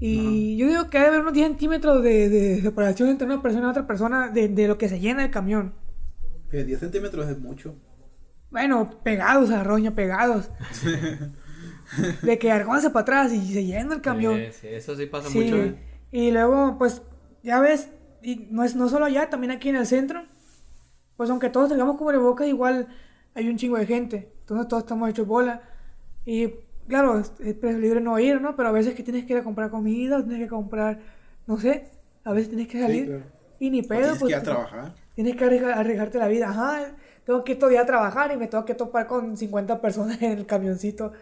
Y yo digo que debe haber unos 10 centímetros de, de separación entre una persona y otra persona de, de lo que se llena el camión. Que 10 centímetros es mucho. Bueno, pegados a la roña, pegados. [laughs] de que argónse para atrás y se llena el camión. Sí, sí, eso sí pasa Sí, mucho. ¿eh? Y luego, pues, ya ves, y no es no solo allá, también aquí en el centro. Pues aunque todos tengamos cubrebocas, igual hay un chingo de gente. Entonces todos estamos hechos bola. Y claro, es, es preferible no ir, ¿no? Pero a veces que tienes que ir a comprar comida, tienes que comprar, no sé, a veces tienes que salir. claro. Y ni O pedo, tienes pues. que ir a trabajar. Tienes que arriesgar- arriesgarte la vida. Ajá, tengo que ir todo día a trabajar y me tengo que topar con 50 personas en el camioncito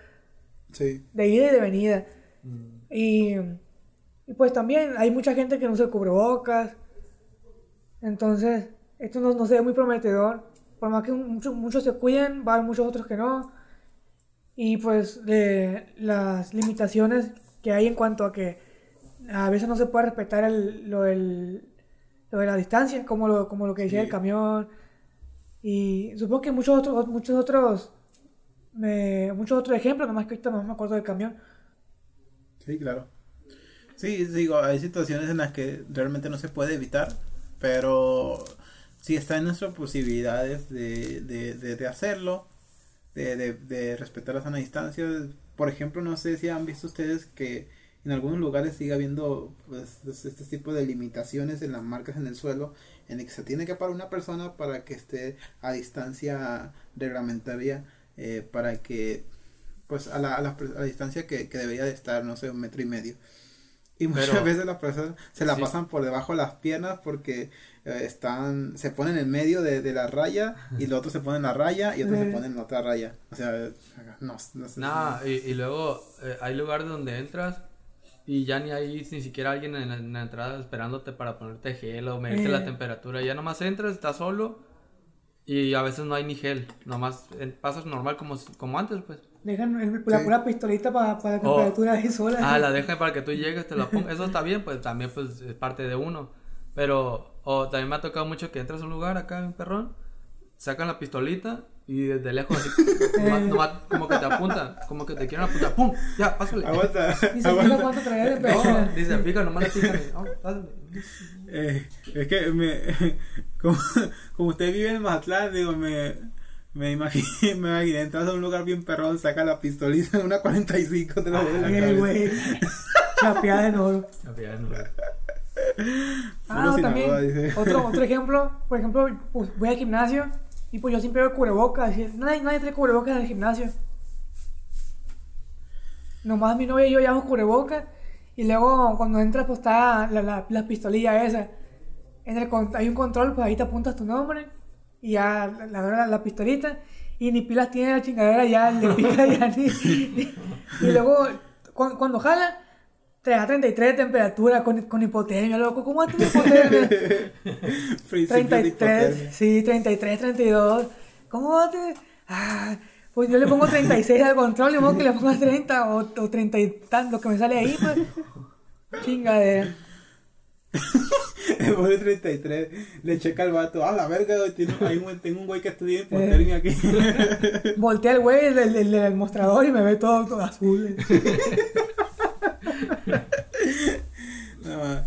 Sí. de ida y de venida. Mm. Y, y pues también hay mucha gente que no se cubrebocas. Entonces, esto no, no se ve muy prometedor. Por más que muchos, muchos se cuiden, va a haber muchos otros que no. Y pues las limitaciones que hay en cuanto a que a veces no se puede respetar el- lo, del- lo de la distancia, como lo, como lo que decía Sí. el camión. Y supongo que muchos otros, muchos otros, me- muchos otros ejemplos, nomás que ahorita no me acuerdo del camión. Sí, claro. Sí, digo, hay situaciones en las que realmente no se puede evitar, pero sí está en nuestras posibilidades de, de, de, de hacerlo, de, de, respetar la sana distancia. Por ejemplo, no sé si han visto ustedes que en algunos lugares sigue habiendo pues, es- este tipo de limitaciones en las marcas en el suelo, en el que se tiene que parar una persona para que esté a distancia reglamentaria, eh, para que pues a la, a la, a la distancia que, que debería de estar, no sé, un metro y medio. Y muchas Pero- veces las personas se la Sí. pasan por debajo de las piernas porque eh, están, se ponen en medio de, de la raya y los otros se ponen en la raya y otros se ponen en la otra raya. O sea, no, no sé. Nah, y, y luego eh, hay lugares donde entras y ya ni hay ni siquiera alguien en la, en la entrada esperándote para ponerte gel o medirte Eh. la temperatura. Ya nomás entras, estás solo y a veces no hay ni gel. Nomás eh, pasas normal como, como antes, pues. Dejan el- la Sí. pura pistolita para la Oh. temperatura ahí sola. Ah, la [laughs] dejan para que tú llegues, te la pongas. Eso está bien, pues también pues es parte de uno. Pero, o también me ha tocado mucho que entras a un lugar acá en Perrón, sacan la pistolita y desde lejos así, [laughs] nomás- nomás como que te apuntan, como que te quieren apuntar, ¡pum! Ya, pásale. Aguanta, Y se fija cuánto de No, dice, fija, nomás le pican "Oh, pásale". Eh, es que me, [laughs] como, como usted vive en Mazatlán, digo, me, me imaginé, [laughs] me imaginé entras a un lugar bien perrón, saca la pistolita, una 45, te la vuelve en la cabeza. güey. Chapeada en oro. Ya, ya, no. Ah, Puro también. Dice. Otro, [laughs] otro ejemplo, por ejemplo, pues voy al gimnasio y pues yo siempre veo cubrebocas. y Nadie, nadie trae cubrebocas en el gimnasio. Nomás mi novia y yo llevamos cubrebocas. Y luego cuando entras, pues está la, la, la pistolilla esa. En el, hay un control, pues ahí te apuntas tu nombre. Y ya la, la, la, pistolita. Y ni pilas tiene la chingadera, ya le pica ya ni. ni- y luego, cu- cuando jala, te da 33 de temperatura con, con hipotermia, loco. ¿Cómo a tener hipotermia? [laughs] Principio de 33, hipotermia. sí, 33, 32. ¿Cómo va a tener? Ah, pues yo le pongo 36 al control, y que le ponga 30 o, o 30 y tanto, lo que me sale ahí, pues. Chingadera. Le pone 33, le checa al vato, ah, la verga, tiene, hay un, tengo un güey que estudia hipotermia aquí. Voltea el güey del, del, del mostrador y me ve todo, todo azul. [laughs] [laughs] No,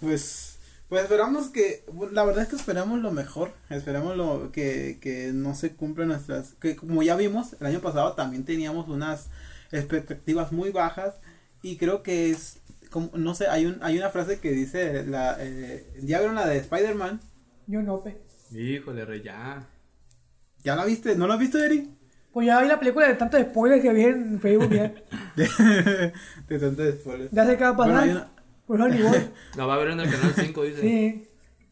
pues, pues esperamos que, la verdad es que esperamos lo mejor, esperamos lo que, que no se cumplan nuestras, que como ya vimos, el año pasado también teníamos unas expectativas muy bajas y creo que es, como, no sé, hay un, hay una frase que dice, la, eh, ¿ya vieron la de Spider-Man? Yo no, pe. Híjole, rey, ya. ¿Ya la viste? ¿No la has visto, Eri? Pues ya vi la película de tantos spoilers que vi en Facebook ya. [laughs] De, de tanto spoiler. Ya sé qué va a Bueno, pasar. hay una- Por favor, ni voy. [laughs] La va a ver en el canal 5, dice. Sí.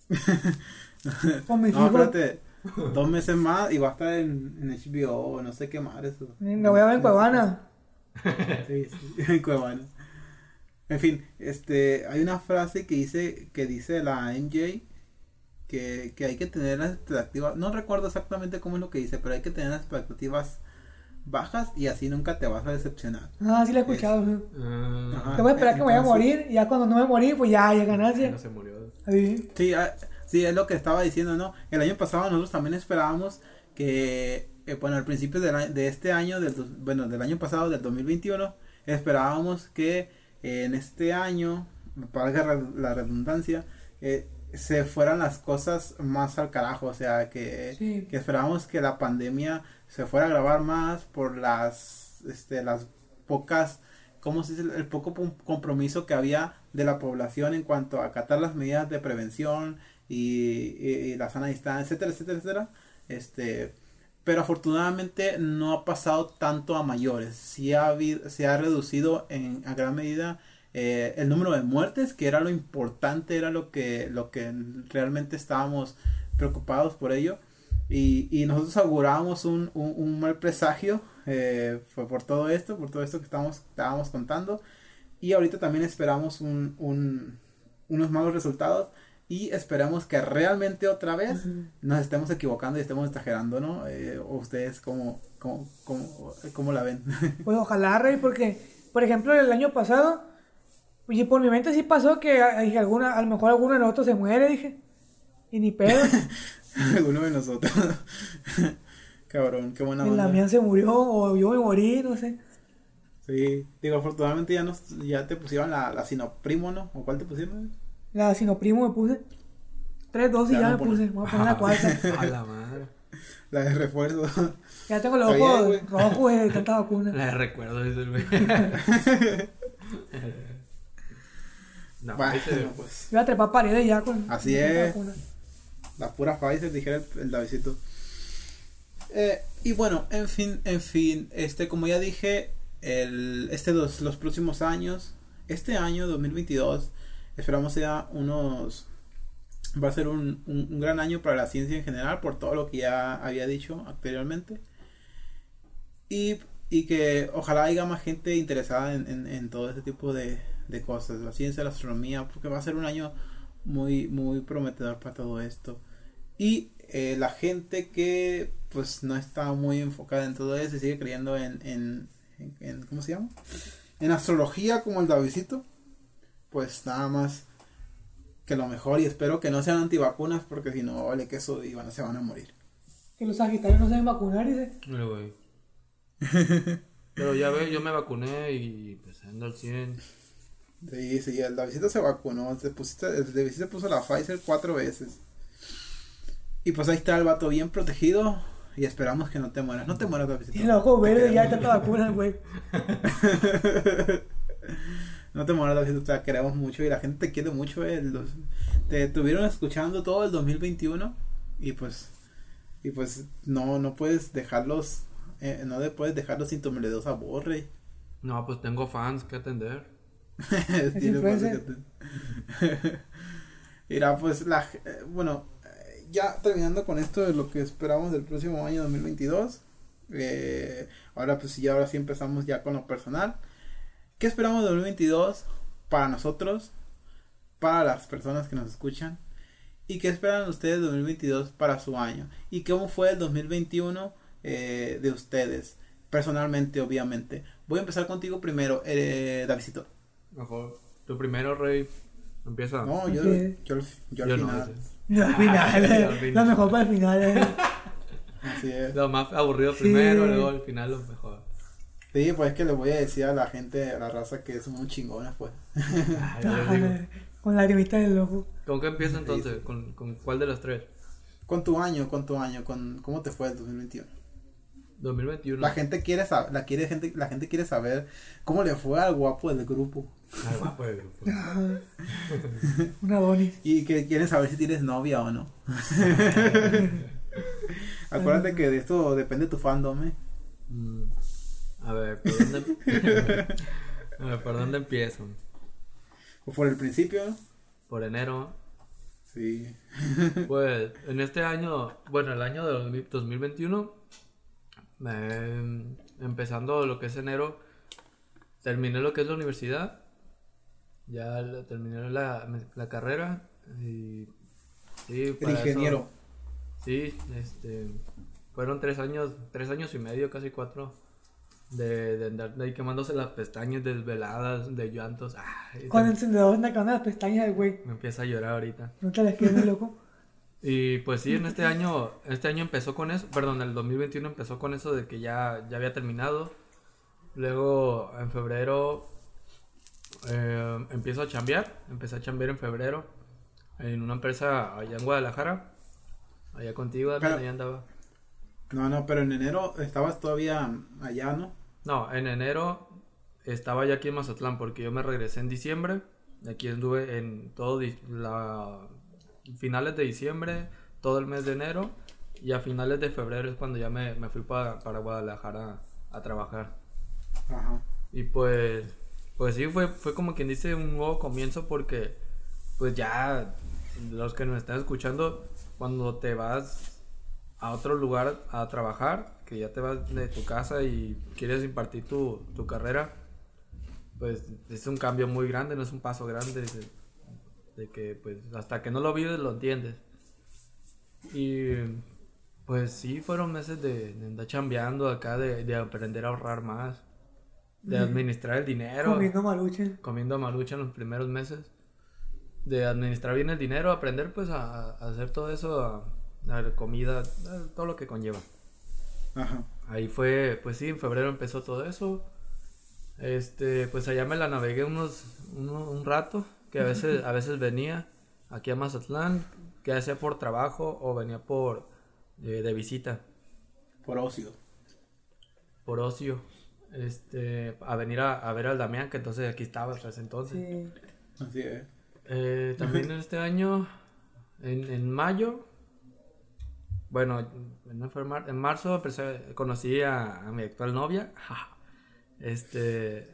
[laughs] Con mis No, hijos. espérate. Dos meses más y va a estar en, en HBO, no sé qué más eso. La voy a ver en Cuevana. Sí, sí, en Cuevana. En fin, este, hay una frase que dice, que dice la MJ que, que hay que tener las expectativas, no recuerdo exactamente cómo es lo que dice, pero hay que tener las expectativas bajas y así nunca te vas a decepcionar. Ah, sí la he escuchado. sí. Ah, Ajá. Te voy a esperar que me vaya a Entonces- morir. Y ya cuando no me morí, pues ya, ya ya ganancia. no se murió. Sí, ah, sí, es lo que estaba diciendo, ¿no? El año pasado nosotros también esperábamos que, eh, bueno, al principio del a- de este año, del, bueno, del año pasado, del 2021, esperábamos que en este año, para la redundancia, eh, se fueran las cosas más al carajo, o sea, que, que esperábamos que la pandemia se fuera a agravar más por las, este, las pocas, ¿cómo se dice? El poco compromiso que había de la población en cuanto a acatar las medidas de prevención y, la sana distancia, etcétera, etcétera, etcétera. Este, pero afortunadamente no ha pasado tanto a mayores. Sí ha habido, se ha reducido en a gran medida eh, el número de muertes, que era lo importante, era lo que, lo que realmente estábamos preocupados por ello. Y, y nosotros augurábamos un, un, mal presagio eh, fue por todo esto, por todo esto que estábamos, estábamos contando. Y ahorita también esperamos un, un, unos malos resultados y esperamos que realmente otra vez nos estemos equivocando y estemos exagerando, ¿no? Eh, ¿Ustedes cómo, cómo, cómo, cómo, la ven? [laughs] Pues ojalá, Rey, porque, por ejemplo, el año pasado Oye, por mi mente sí pasó que alguna, a lo mejor alguno de nosotros se muere, dije. Y ni pedo. [laughs] alguno de nosotros. [laughs] Cabrón, qué buena onda. La mía se murió o yo me morí, no sé. Sí, digo, afortunadamente ya nos, ya te pusieron la, la sinoprimo, ¿no? ¿O cuál te pusieron? La sinoprimo me puse. Tres dosis ya, ya me puse. Voy a poner la cuarta. [laughs] A la madre. La de refuerzo. Ya tengo los ojos rojos de tanta vacuna. La de recuerdo, dice el [laughs] pues. Iba a trepar paredes ya con. Así es. Las puras Pfizer, dijera el, el Davidito. Eh, y bueno, en fin, en fin, este, como ya dije, el, este dos, los próximos años, este año 2022, esperamos sea unos, va a ser un, un, gran año para la ciencia en general, por todo lo que ya había dicho anteriormente. Y, y que ojalá haya más gente interesada en, en, en todo este tipo de, de cosas, la ciencia, la astronomía, porque va a ser un año muy, muy prometedor para todo esto. Y eh, la gente que pues no está muy enfocada en todo eso y sigue creyendo en, en, en, ¿cómo se llama? En astrología como el Davidito, pues nada más que lo mejor y espero que no sean antivacunas porque si no vale que eso y van, se van a morir. Que los sagitarios no se deben vacunar, dice. [laughs] Pero ya ve, yo me vacuné y pues ando al 100. Sí, sí, el Davidito se vacunó. Se pusiste, el Davidito se puso la Pfizer cuatro veces. Y pues ahí está el vato bien protegido. Y esperamos que no te mueras. No te mueras, Davidito. Y el ojo verde ya está toda vacuna, güey. [laughs] no te mueras, Davidito. Te queremos mucho y la gente te quiere mucho. Eh. Los, te estuvieron escuchando todo el 2021. Y pues. Y pues no, no puedes dejarlos. Eh, no puedes dejarlos sin tu a borre. No, pues tengo fans que atender. [laughs] [laughs] Mira, pues la eh, bueno, ya terminando con esto de lo que esperamos del próximo año 2022. Eh, ahora pues ya ahora sí empezamos ya con lo personal. ¿Qué esperamos de 2022 para nosotros, para las personas que nos escuchan? ¿Y qué esperan ustedes de 2022 para su año? ¿Y cómo fue el 2021 eh, de ustedes? Personalmente, obviamente. Voy a empezar contigo primero, eh, Davidito. Mejor. Tu primero, Rey. Empieza. No, yo, yo, yo, al final. No, al final. lo mejor para el final. Eh. Así es. Lo más aburrido primero, luego al final lo mejor. Sí, pues es que le voy a decir a la gente, a la raza que somos chingones, pues. con lagrimita del ojo. ¿Con qué empieza entonces? ¿Con, ¿Con cuál de las tres? Con tu año, con tu año, con cómo te fue el 2021. 2021. La gente quiere saber, la quiere gente, la gente quiere saber cómo le fue al guapo del grupo. Al guapo del grupo. [laughs] Una boni. Y que quieren saber si tienes novia o no. [laughs] Acuérdate que de esto depende tu fandom, ¿eh? Mm, a ver, ¿por dónde, [laughs] a ver, ¿por dónde empiezo? ¿O por el principio? Por enero. Sí. Pues en este año, bueno, el año de 2021 empezando lo que es enero, terminé lo que es la universidad. Ya terminé la, la carrera. Y, sí, El ingeniero. sí, este, fueron tres años, tres años y medio, casi cuatro. De, de andar ahí quemándose las pestañas desveladas, de llantos. Ah, Con el encendedor en las pestañas, güey. Me empieza a llorar ahorita. ¿No te las quedas, loco? Y pues sí, en este año, este año empezó con eso, perdón, el 2021 empezó con eso de que ya, ya había terminado. Luego en febrero eh, empiezo a chambear. Empecé a chambear en febrero en una empresa allá en Guadalajara. Allá contigo, Pero- allá andaba. No, no, pero en enero estabas todavía allá, ¿no? No, en enero estaba ya aquí en Mazatlán porque yo me regresé en diciembre. Aquí anduve en todo la finales de diciembre, todo el mes de enero y a finales de febrero es cuando ya me, me fui pa- para Guadalajara a trabajar. Ajá. Y pues, pues sí, fue, fue como quien dice un nuevo comienzo porque pues ya los que nos están escuchando, cuando te vas a otro lugar a trabajar, que ya te vas de tu casa y quieres impartir tu, tu carrera, pues es un cambio muy grande, no es un paso grande de, de que pues hasta que no lo vives lo entiendes. Y pues sí, fueron meses de, de andar chambeando acá, de, de aprender a ahorrar más, de administrar el dinero Comiendo maluchen. comiendo marucha en los primeros meses. De administrar bien el dinero, aprender pues a, a hacer todo eso, a, a la comida, a todo lo que conlleva. Ajá. Ahí fue, pues sí, en febrero empezó todo eso. Este, pues allá me la navegué unos, uno- un rato, que a veces, a veces venía aquí a Mazatlán, que hacía por trabajo o venía por eh, de visita, Por ocio. por ocio. Este, a venir a, a ver al Damián, que entonces aquí estaba hasta ese entonces. Sí. Así es. Eh, también en [laughs] este año, en, en mayo, bueno, en, fue mar- en marzo empecé- conocí a, a mi actual novia. [laughs] Este,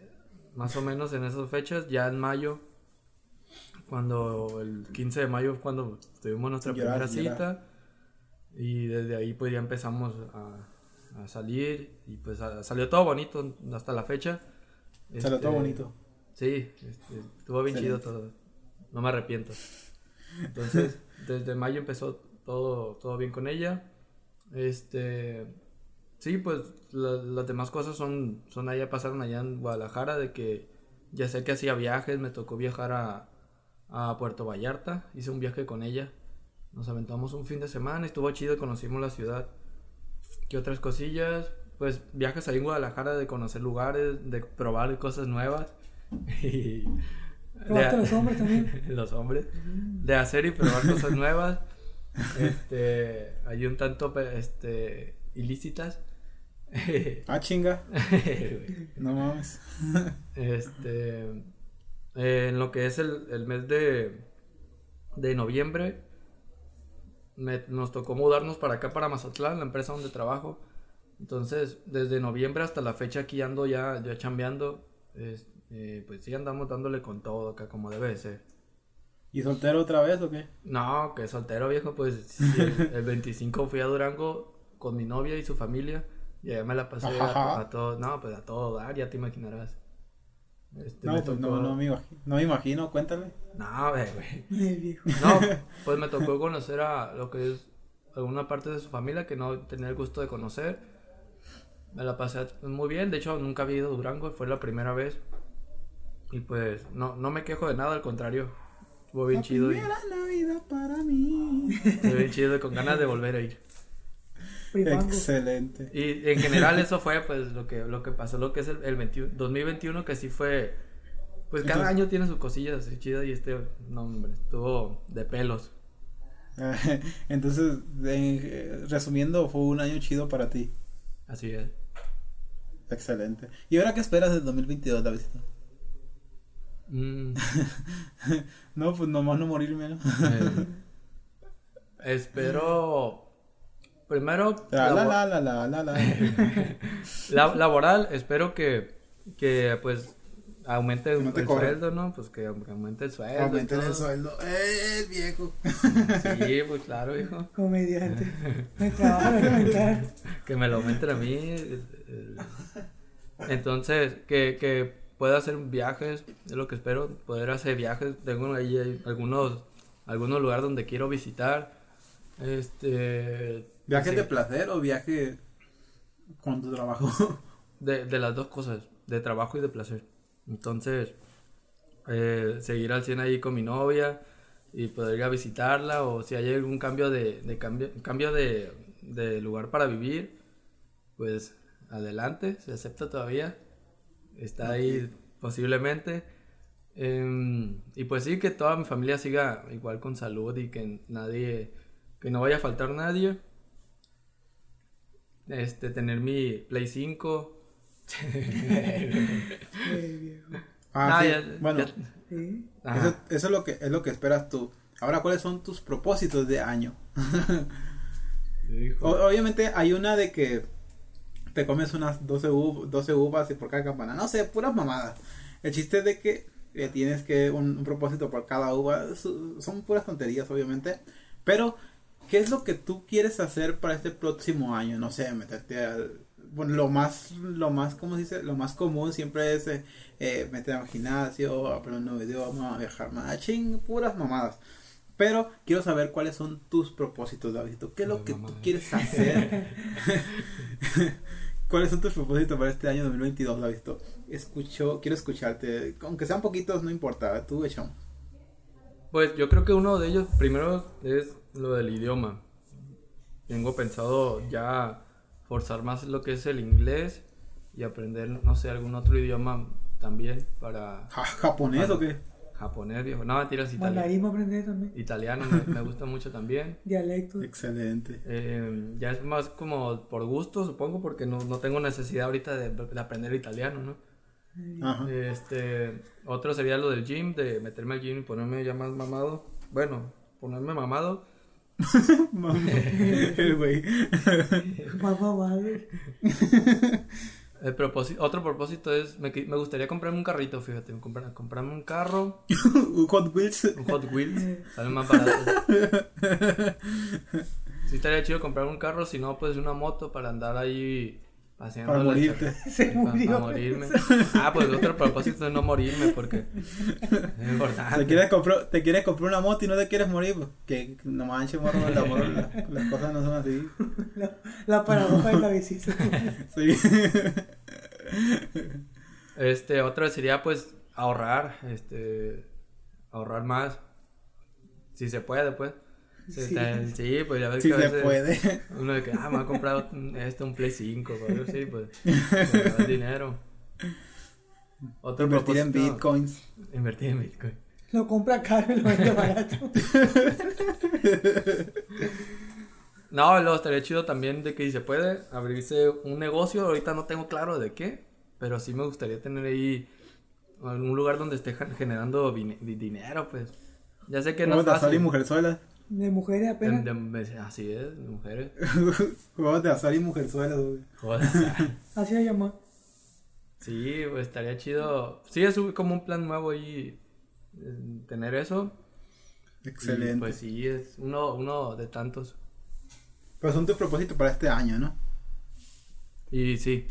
más o menos en esas fechas, ya en mayo, cuando el 15 de mayo, cuando tuvimos nuestra primera cita, y desde ahí pues ya empezamos a, a salir, y pues a- salió todo bonito hasta la fecha. Salió todo Este, bonito. Sí, este, estuvo bien chido todo. No me arrepiento. Entonces, [laughs] desde mayo empezó todo, todo bien con ella. Este, sí, pues la- las demás cosas son, son allá, pasaron allá en Guadalajara, de que ya sé que hacía viajes, me tocó viajar a, a Puerto Vallarta, hice un viaje con ella. Nos aventamos un fin de semana, estuvo chido, conocimos la ciudad. ¿Qué otras cosillas? Pues viajes ahí en Guadalajara de conocer lugares, de probar cosas nuevas. [laughs] Y ¿Probaste de- los hombres también? [laughs] los hombres. De hacer y probar cosas nuevas. [laughs] Este, hay un tanto este, ilícitas. Ah, chinga. No mames. este, eh, en lo que es el, el mes de, de noviembre, me- nos tocó mudarnos para acá, para Mazatlán, la empresa donde trabajo. Entonces, desde noviembre hasta la fecha aquí ando ya, ya chambeando. Es- eh, pues sí andamos dándole con todo acá como debe de ser. ¿Y soltero otra vez o qué? No, que soltero viejo, pues sí, el, el 25 fui a Durango con mi novia y su familia. Y allá me la pasé a, a todo, no, pues a todo dar, ya te imaginarás. Este, No, me pues no, tocó- no me imagino. No me imagino, cuéntale. No, güey. No, [laughs] pues me tocó conocer a lo que es alguna parte de su familia que no tenía el gusto de conocer. Me la pasé muy bien, de hecho nunca había ido a Durango, fue la primera vez. Y pues no, no me quejo de nada, al contrario. Estuvo bien La chido y Navidad para mí. estuvo bien chido y con ganas de volver a ir. Excelente. Y en general eso fue pues lo que, lo que pasó, lo que es el, el 21 2021 que sí fue... Pues cada Entonces- año tiene sus cosillas así chidas y este, no hombre, estuvo de pelos. [laughs] Entonces, resumiendo, fue un año chido para ti. Así es. Excelente. ¿Y ahora qué esperas del 2022, Davidito? Mm. [laughs] No, pues nomás no morirme, ¿no? Eh, espero. [laughs] Primero, La labo- la la la la la la. [laughs] la- laboral, espero que, que pues aumente Que no te el sueldo, ¿no? Pues que aumente el sueldo. y Aumenten el sueldo. ¡Eh, el viejo! Sí, [laughs] pues claro, hijo. Comediante. [laughs] Me trabajo de comentar. Que me lo aumenten a mí. Entonces, que, que pueda hacer viajes, es lo que espero. Poder hacer viajes. Tengo ahí algunos, algunos lugares donde quiero visitar. Este. ¿Viaje sí. de placer o viaje con tu trabajo? [laughs] De, de las dos cosas, de trabajo y de placer. Entonces, eh, seguir al 100 ahí con mi novia y poder ir a visitarla o si hay algún cambio de, de cambio, cambio de, de lugar para vivir, pues adelante, se acepta todavía. Está ahí posiblemente. Em, y pues sí, que toda mi familia siga igual con salud y que nadie, que no vaya a faltar nadie. Este, tener mi Play 5. [laughs] Ah, sí. ya- bueno, ya- Sí. Ajá. eso, eso es lo que es lo que esperas tú. Ahora, ¿cuáles son tus propósitos de año? O- obviamente hay una de que te comes unas 12, uv- 12 uvas y por cada campana. No sé, puras mamadas. El chiste es de que eh, tienes que un, un propósito por cada uva. Su- Son puras tonterías, obviamente. Pero, ¿qué es lo que tú quieres hacer para este próximo año? No sé, meterte al... Bueno, lo más, lo más, ¿cómo se dice? Lo más común siempre es eh, eh, meter al gimnasio, aprender un nuevo idioma, viajar más, ching, puras mamadas. Pero quiero saber cuáles son tus propósitos, Davidito. ¿Qué es lo Ay, que mamá. tú quieres hacer? [laughs] ¿Cuáles son tus propósitos para este año 2022, Davidito? Escucho, quiero escucharte. Aunque sean poquitos, no importa. Tú, echamos. Pues yo creo que uno de ellos primero es lo del idioma. Tengo pensado ya forzar más lo que es el inglés y aprender, no sé, algún otro idioma también para Ja- ¿Japonés o qué? japonés, viejo. No, mentiras, italiano. Aprender también. Italiano me, me gusta mucho también. [laughs] Dialectos. Excelente. Eh, ya es más como por gusto, supongo, porque no, no tengo necesidad ahorita de, de aprender italiano, ¿no? Ajá. Este, otro sería lo del gym, de meterme al gym y ponerme ya más mamado. Bueno, ponerme mamado. Mamá, El güey. Mamá, madre. El propósito, otro propósito es, me, me gustaría comprarme un carrito, fíjate, comprar- comprarme un carro, Un Hot Wheels. un Hot Wheels, sale más barato. Sí estaría chido comprar un carro, si no, pues una moto para andar ahí paseando. Para morirte. [laughs] Se murió. Para morirme. Ah, pues otro [laughs] propósito es no morirme porque es importante. Te quieres, comprar, te quieres comprar una moto y no te quieres morir. Pues, que no manches, morro, la- morro, la- [laughs] las cosas no son así. La, la paradoja de la belleza. Sí. Este, otro sería pues ahorrar, este, ahorrar más, si se puede, pues. Sí, Sí. pues ya ves Sí que a se puede. uno de que, ah, me va a comprar un- este, un Play 5, o algo así, pues, [laughs] dinero. Otro Invertir en bitcoins. Invertir en Bitcoin. Lo compra caro y lo vende barato. [laughs] No, luego estaría chido también de que si se puede abrirse un negocio, ahorita no tengo claro de qué, pero sí me gustaría tener ahí algún lugar donde esté generando dinero, pues. Ya sé que no es y. De mujeres De- apenas. de- de- así es, de mujeres. [laughs] Juegos de azar y mujerzuelas, güey. Joder. [laughs] Así se llama. Sí, pues estaría chido. Sí, es como un plan nuevo ahí eh, tener eso. Y, Excelente. pues sí, es uno, uno de tantos. Pero son tus propósitos para este año, ¿no? Y sí,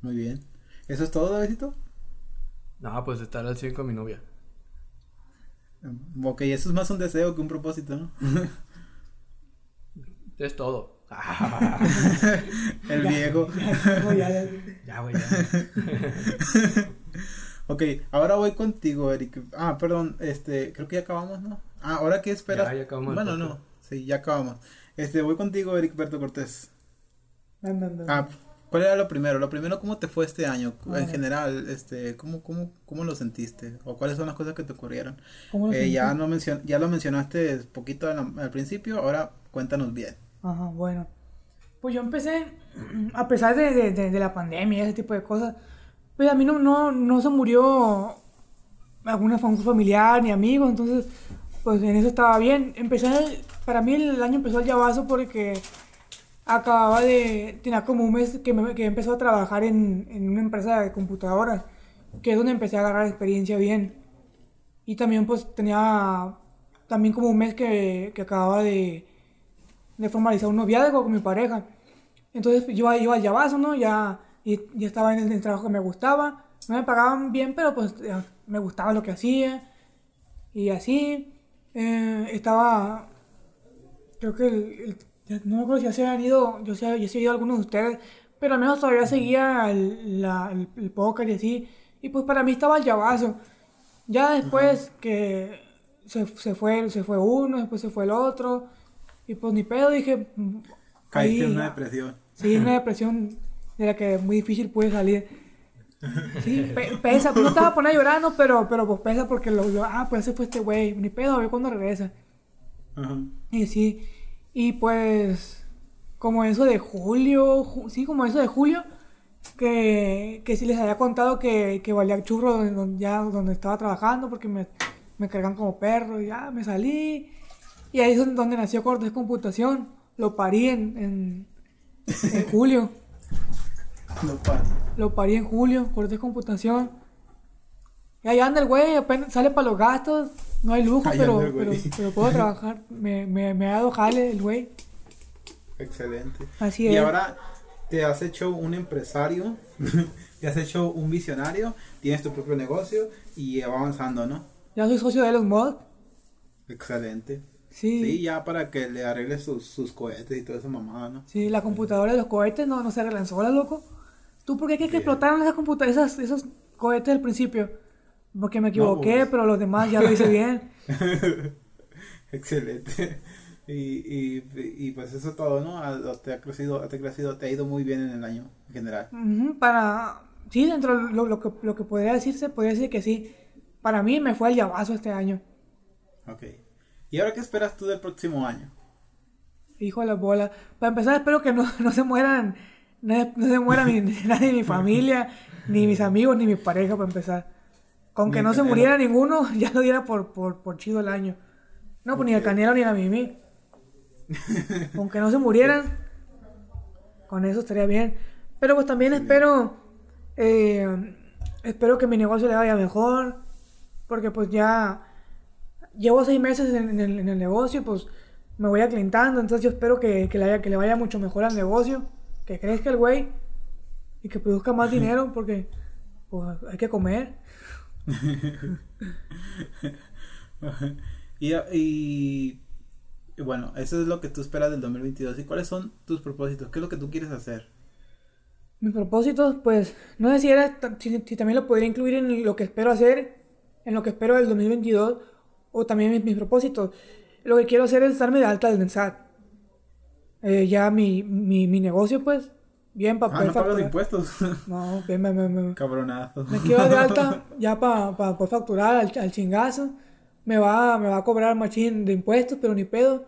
Muy bien. ¿Eso es todo, Davidito? no, pues estar al 100 con mi novia. Ok, eso es más un deseo que un propósito, ¿no? [laughs] Es todo. [laughs] El viejo. Ya, ya. ya, güey, ya. [laughs] Ok, ahora voy contigo, Eric. Ah, perdón, este, creo que ya acabamos, ¿no? Ah, ahora qué esperas. Ya, ya acabamos Bueno, no, sí, ya acabamos. Este, voy contigo, Eric Berto Cortés. Anda, anda. Ah, ¿cuál era lo primero? Lo primero, ¿cómo te fue este año? Ah. En general, este, ¿cómo, cómo, cómo lo sentiste? ¿O cuáles son las cosas que te ocurrieron? ¿Cómo lo Eh, ya, no mencion ya lo mencionaste poquito al, al principio, ahora cuéntanos bien. Ajá, bueno. Pues yo empecé, a pesar de, de, de- de la pandemia y ese tipo de cosas, pues a mí no, no, no se murió alguna fam- familiar ni amigo, entonces pues en eso estaba bien. Empecé, el- para mí el año empezó el llavazo porque acababa de, tenía como un mes que, me, que empezó a trabajar en, en una empresa de computadoras, que es donde empecé a agarrar experiencia bien. Y también pues tenía también como un mes que, que acababa de, de formalizar un noviazgo con mi pareja. Entonces yo iba al llavazo, ¿no? Ya, y, ya estaba en el, en el trabajo que me gustaba. No me pagaban bien, pero pues me gustaba lo que hacía. Y así. eh, estaba. Creo que el, el- ya no me acuerdo si ya se habían ido. Yo sé, yo he ido algunos de ustedes. Pero al menos todavía seguía el, la- el, el póker y así. Y pues para mí estaba el llavazo. Ya después que se, se, fue, se fue uno, después se fue el otro. Y pues ni pedo, dije. mm, Caíste en una depresión. Sí, una [laughs] depresión de la que muy difícil puede salir. Sí, pe- [laughs] pesa, no te vas a poner llorando, pero, pero pues pesa porque lo, lo- ah, pues ese fue este güey, ni pedo, a ver cuándo regresa. Ajá. Y sí, y pues, como eso de julio, ju- sí, como eso de julio, que, que sí les había contado que, que valía churro donde, donde- ya donde estaba trabajando porque me, me cargan como perro y ya me salí. Y ahí es donde, nació Cortés Computación, lo parí en, en, en [laughs] julio. No para. Lo parí en julio, Cortés Computación. Y ahí anda el güey, apenas sale para los gastos. No hay lujo, pero, el pero, pero puedo trabajar. Me, me, me ha dado jale el güey. Excelente. Así y es. ahora te has hecho un empresario, [laughs] te has hecho un visionario, tienes tu propio negocio y va avanzando, ¿no? Ya soy socio de los mods. Excelente. Sí, Sí, sí. ya para que le arregles sus, sus cohetes y toda esa mamada, ¿no? la computadora de los cohetes no, no se arreglan sola, loco. ¿Tú por qué crees que explotaron esas esas, esos cohetes al principio? Porque me equivoqué, pero los demás ya lo hice bien. [laughs] Excelente. Y, y, y pues eso todo, ¿no? Ah, Te ha crecido, te ha crecido, te ha ido muy bien en el año en general. Para. Sí, dentro de lo, lo que, lo que podría decirse, podría decir que sí. Para mí me fue el llavazo este año. Ok. ¿Y ahora qué esperas tú del próximo año? Hijo de la bola. Para empezar, espero que no, [laughs] no se mueran. No, no se muera mi- [laughs] nadie de mi familia, ni mis amigos, ni mi pareja, para empezar. Con que no se muriera ninguno, [laughs] ya lo diera por, por, por chido el año. No, pues ni el. Canelo ni la Mimi. [laughs] Con que no se murieran, con eso estaría bien. Pero pues también espero. eh, espero que mi negocio le vaya mejor. Porque pues ya. Llevo seis meses en, en el, en el negocio, pues me voy aclientando. Entonces yo espero que, que le, haya- que le vaya mucho mejor al negocio. Que crezca el güey. Y que produzca más [laughs] dinero porque pues, hay que comer. [laughs] y, bueno, eso es lo que tú esperas del 2022. ¿Y cuáles son tus propósitos? ¿Qué es lo que tú quieres hacer? Mis propósitos, pues, no sé si, era, si, también lo podría incluir en lo que espero hacer, en lo que espero del 2022, o también mis, mis propósitos. Lo que quiero hacer es darme de alta del SAT. Eh, ya mi, mi, mi negocio, pues, bien para Ah, no pagas impuestos. No, bien, bien, bien, bien. Cabronazo. Me quiero de alta [laughs] ya para poder facturar al, al chingazo. Me va, me va a cobrar machín de impuestos, pero ni pedo.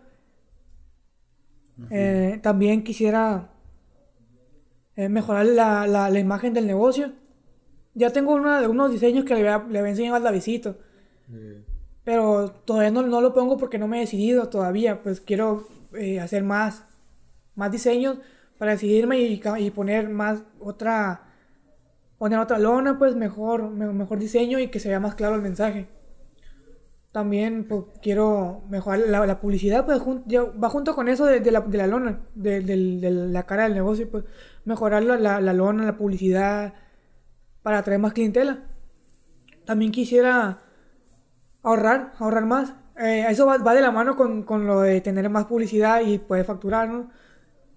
Eh, también quisiera eh, mejorar la, la, la imagen del negocio. Ya tengo una, unos diseños que le voy a, le voy a enseñar al Davidito. Pero todavía no, no lo pongo porque no me he decidido todavía. Pues quiero eh, hacer más, más diseños para decidirme y, poner más otra, poner otra lona, pues mejor, me- mejor diseño y que se vea más claro el mensaje. También pues, quiero mejorar la, publicidad, pues va junto con eso de, la, de la lona, de, la cara del negocio, pues mejorar la, lona, la publicidad, para atraer más clientela. También quisiera ahorrar, ahorrar más. Eh, eso va, va de la mano con, con lo de tener más publicidad y poder facturar, ¿no?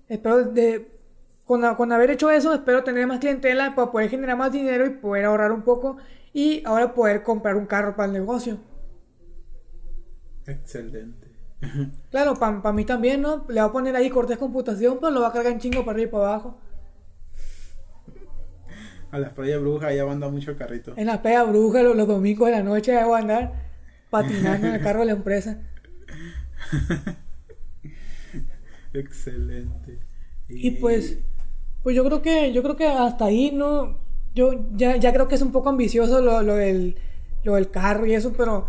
Espero de, con, con haber hecho eso, espero tener más clientela para poder generar más dinero y poder ahorrar un poco y ahora poder comprar un carro para el negocio. Excelente. [laughs] Claro, para mí también, ¿no? Le voy a poner ahí Cortés Computación, pero lo va a cargar en chingo para arriba y para abajo. A las playas brujas ya manda mucho carrito. En la pega bruja los, los domingos de la noche ahí voy a andar patinando en el carro de la empresa. [laughs] Excelente. Y pues, pues yo creo que, yo creo que hasta ahí, ¿no? Yo ya, ya creo que es un poco ambicioso lo, lo del, lo del carro y eso, pero,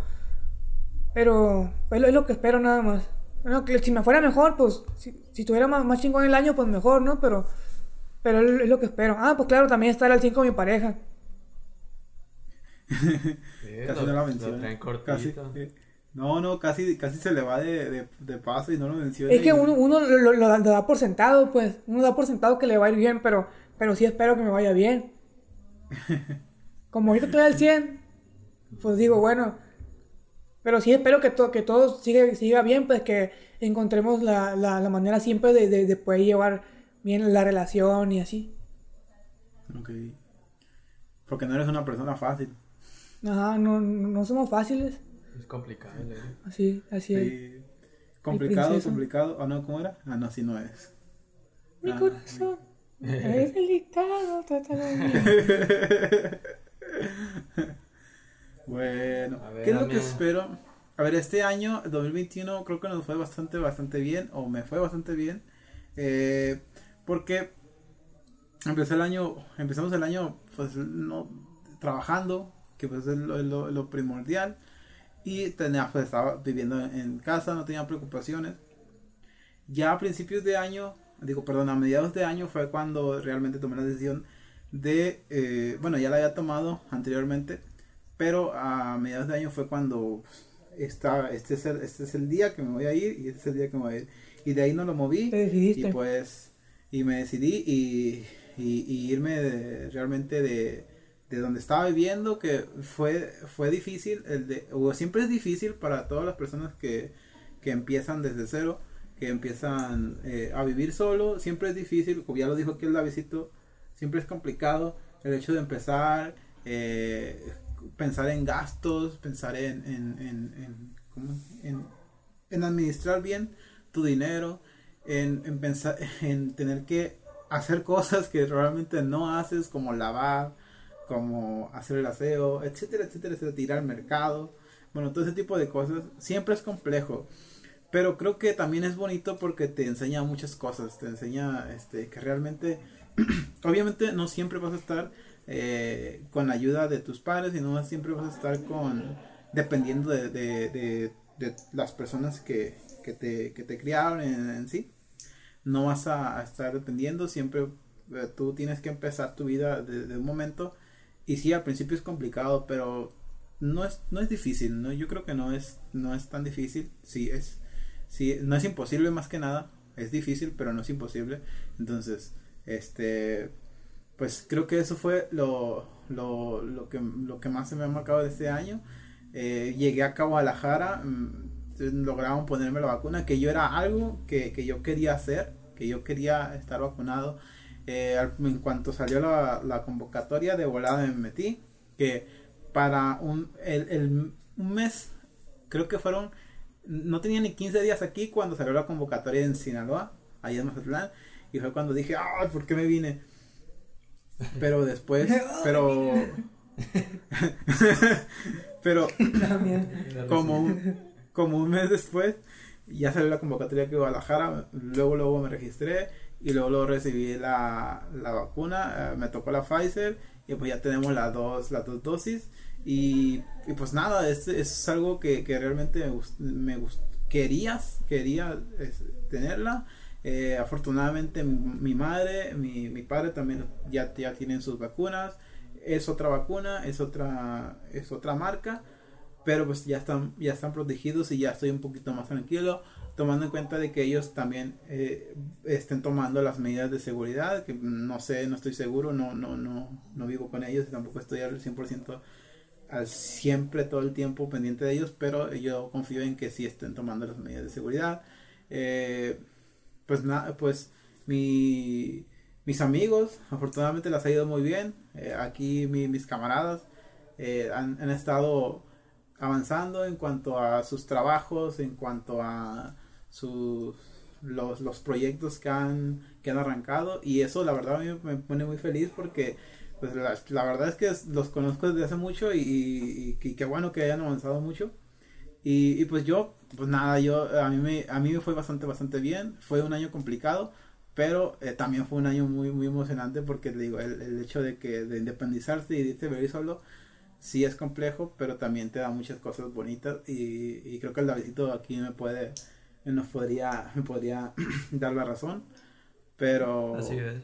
pero es lo, es lo que espero nada más. Bueno, que si me fuera mejor, pues, si, si tuviera más, más chingón el año, pues mejor, ¿no? Pero, pero es, lo que espero. Ah, pues claro, también estar al 5 con mi pareja. [laughs] Casi no la eh, no, no, casi, casi se le va de, de, de paso y no lo menciona. Es que y- uno, uno lo, lo- lo da, por sentado, pues. Uno da por sentado que le va a ir bien, pero, pero sí espero que me vaya bien. [laughs] Como ahorita estoy al 100, pues digo, bueno. Pero sí espero que, to- que todo siga, siga bien, pues que encontremos la, la, la manera siempre de, de, de poder llevar bien la relación y así. Ok. Porque no eres una persona fácil. Ajá, no, no no somos fáciles. Es complicado, ¿eh? Así, así es. Sí. Complicado, complicado. Ah, no, ¿cómo era? Ah, no, sí no es. Mi Ah, corazón. Es [laughs] el dictado, trátalo bien. Bueno, A ver, ¿qué es lo que espero? A ver, este año, 2021, creo que nos fue bastante, bastante bien, o me fue bastante bien, eh, porque empecé el año, empezamos el año, pues, no, trabajando, que pues es lo, lo- lo primordial, y tenía, pues, estaba viviendo en, casa, no tenía preocupaciones. Ya a principios de año, digo, perdón, a mediados de año fue cuando realmente tomé la decisión de, eh, bueno, ya la había tomado anteriormente, pero a mediados de año fue cuando pues, esta, este, es el, este es el día que me voy a ir y este es el día que me voy a ir. Y de ahí no lo moví Te y pues, y me decidí y, y- y irme de- realmente de, de donde estaba viviendo, que fue, fue difícil, el de, o siempre es difícil para todas las personas que, que empiezan desde cero, que empiezan eh, a vivir solo, siempre es difícil, como ya lo dijo aquí el Davidito, siempre es complicado el hecho de empezar, eh, pensar en gastos, pensar en, en, en, en, administrar bien tu dinero, en pensar [laughs] en tener que hacer cosas que realmente no haces, como lavar, como hacer el aseo, etcétera, etcétera, etcétera, tirar al mercado, bueno, todo ese tipo de cosas, siempre es complejo. Pero creo que también es bonito porque te enseña muchas cosas, te enseña este, que realmente, [clears throat] obviamente no siempre vas a estar eh, con la ayuda de tus padres y no siempre vas a estar con, dependiendo de, de, de- las personas que, que, te, que te criaron en, sí. No vas a, estar dependiendo, siempre eh, tú tienes que empezar tu vida de, de un momento. Y sí, al principio es complicado, pero no es, no es difícil, ¿no? Yo creo que no es, no es tan difícil, sí es, sí, no es imposible más que nada, es difícil, pero no es imposible. Entonces, este, pues creo que eso fue lo, lo, lo, que, lo que más se me ha marcado de este año. Eh, llegué a Guadalajara, mm, lograron ponerme la vacuna, que yo era algo que, que yo quería hacer, que yo quería estar vacunado. Eh, en cuanto salió la, la convocatoria de volada me metí, que para un, el, el- un mes, creo que fueron, no tenía ni 15 días aquí cuando salió la convocatoria en Sinaloa, ahí en Mazatlán, y fue cuando dije, ah, ¿por qué me vine? [laughs] Pero después, pero... [laughs] pero como un, como un mes después ya salió la convocatoria que Guadalajara luego luego me registré y luego, luego recibí la, la vacuna eh, me tocó la Pfizer y pues ya tenemos las dos las dos dosis y, y pues nada es, es algo que, que realmente me, gust- me gust- querías quería es, tenerla. Eh, afortunadamente mi, mi madre mi, mi padre también ya, ya tienen sus vacunas es otra vacuna es otra es otra marca pero pues ya están ya están protegidos y ya estoy un poquito más tranquilo tomando en cuenta de que ellos también eh, estén tomando las medidas de seguridad que no sé no estoy seguro no no no no vivo con ellos tampoco estoy al 100% al siempre todo el tiempo pendiente de ellos pero yo confío en que sí estén tomando las medidas de seguridad. Eh, pues nada pues mi mis amigos afortunadamente las ha ido muy bien Eh, aquí mi- mis camaradas eh, han, han estado avanzando en cuanto a sus trabajos, en cuanto a sus los, los proyectos que han, que han arrancado. Y eso la verdad a mí me pone muy feliz porque pues la, la verdad es que los conozco desde hace mucho y, y, y qué bueno que hayan avanzado mucho. Y, y pues yo pues nada yo a mí me a mí me fue bastante bastante bien. Fue un año complicado pero eh, también fue un año muy muy emocionante porque digo el, el hecho de que de independizarse y de irte vivir solo sí es complejo, pero también te da muchas cosas bonitas y, y creo que el Davidito aquí me puede, nos podría, me podría [clears throat] dar la razón, pero, Así es.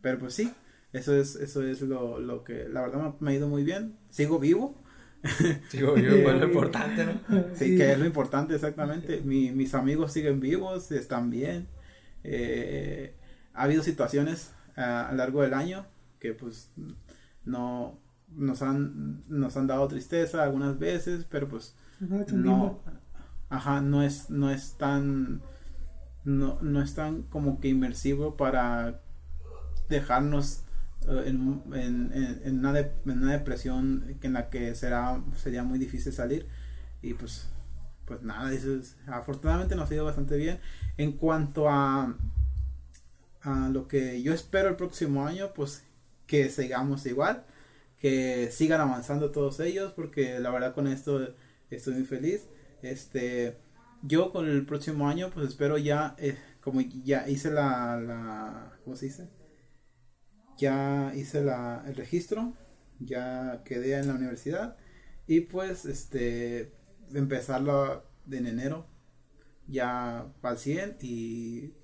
pero pues sí, eso es, eso es lo, lo que la verdad me, me ha ido muy bien, sigo vivo, [laughs] Sigo yo, pues lo importante, ¿no? sí, que es lo importante exactamente, Mi- mis amigos siguen vivos, están bien, Eh, ha habido situaciones ah, a lo largo del año que pues no nos han nos han dado tristeza algunas veces pero pues no ajá no es no es tan no, no es tan como que inmersivo para dejarnos eh, en, en, en- una de- en depresión en la que será sería muy difícil salir y pues pues nada afortunadamente nos ha ido bastante bien en cuanto a a lo que yo espero el próximo año, pues que sigamos igual, que sigan avanzando todos ellos, porque la verdad con esto estoy muy feliz. Este, yo con el próximo año, pues espero ya, eh, como ya hice la, la, ¿cómo se dice? Ya hice la, el registro, ya quedé en la universidad y pues este, empezarlo en enero ya al 100 y,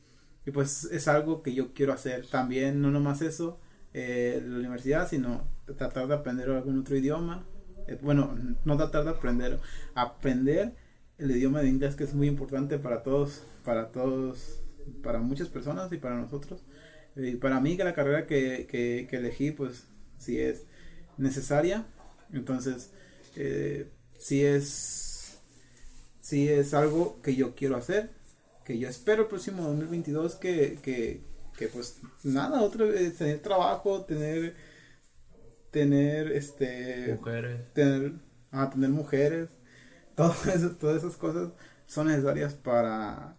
y, pues es algo que yo quiero hacer también, no nomás eso, eh, la universidad, sino tratar de aprender algún otro idioma. Eh, bueno, no tratar de aprender, aprender el idioma de inglés que es muy importante para todos, para todos, para muchas personas y para nosotros. Y para mí que la carrera que, que, que elegí pues sí es necesaria, entonces eh, sí es, sí es algo que yo quiero hacer, que yo espero el próximo 2022 que, que, que pues nada, otro, tener trabajo, tener, tener, este, Mujeres. tener, ah, tener mujeres, [laughs] todo eso, todas esas cosas son necesarias para,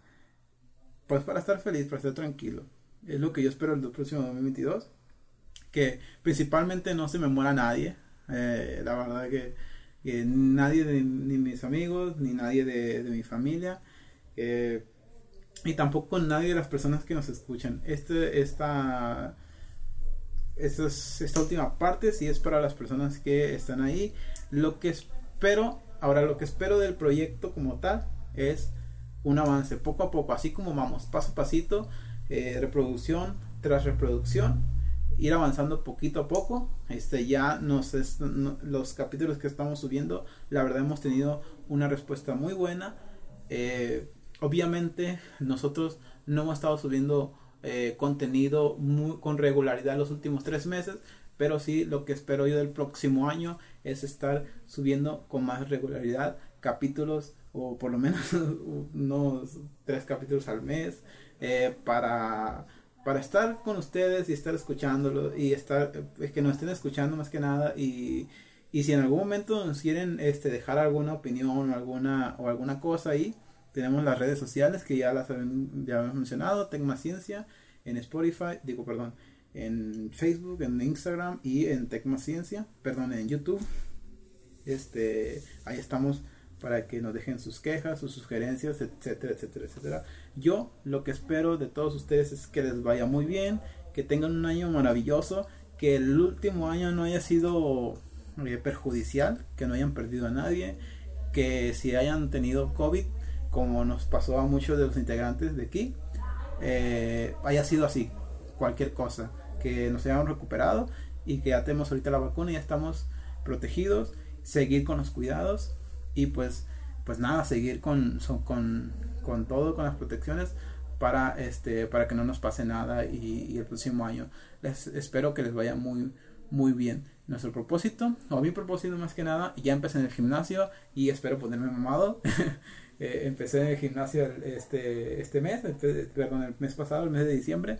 pues para estar feliz, para estar tranquilo. Es lo que yo espero el próximo 2022. Que principalmente no se me muera nadie. Eh, la verdad que, nadie de ni mis amigos, ni nadie de, mi familia. Eh, y tampoco nadie de las personas que nos escuchan. Este, esta, esta, es- esta última parte sí es para las personas que están ahí. Lo que espero, ahora lo que espero del proyecto como tal es un avance poco a poco, así como vamos, paso a pasito, eh, reproducción tras reproducción, ir avanzando poquito a poco. Este ya nos es- los capítulos que estamos subiendo, la verdad hemos tenido una respuesta muy buena. Eh, obviamente nosotros no hemos estado subiendo eh, contenido con regularidad los últimos tres meses, pero sí lo que espero yo del próximo año es estar subiendo con más regularidad capítulos o por lo menos [laughs] unos tres capítulos al mes eh, para para estar con ustedes y estar escuchándolo y estar eh, que nos estén escuchando más que nada y, y si en algún momento nos quieren este dejar alguna opinión o alguna o alguna cosa ahí tenemos las redes sociales que ya las ya hemos mencionado Tecma Ciencia en Spotify digo perdón en Facebook en Instagram y en Tecma Ciencia perdón en YouTube este ahí estamos para que nos dejen sus quejas, sus sugerencias, etcétera, etcétera, etcétera. Yo lo que espero de todos ustedes es que les vaya muy bien, que tengan un año maravilloso, que el último año no haya sido eh, perjudicial, que no hayan perdido a nadie, que si hayan tenido COVID, como nos pasó a muchos de los integrantes de aquí, eh, haya sido así, cualquier cosa, que nos hayamos recuperado y que ya tenemos ahorita la vacuna y ya estamos protegidos, seguir con los cuidados y pues pues nada seguir con con, con todo con las protecciones para este para que no nos pase nada y, y el próximo año. Les espero que les vaya muy muy bien. Nuestro propósito o mi propósito más que nada ya empecé en el gimnasio y espero ponerme mamado. [laughs] Eh, empecé en el gimnasio este este mes perdón el mes pasado el mes de diciembre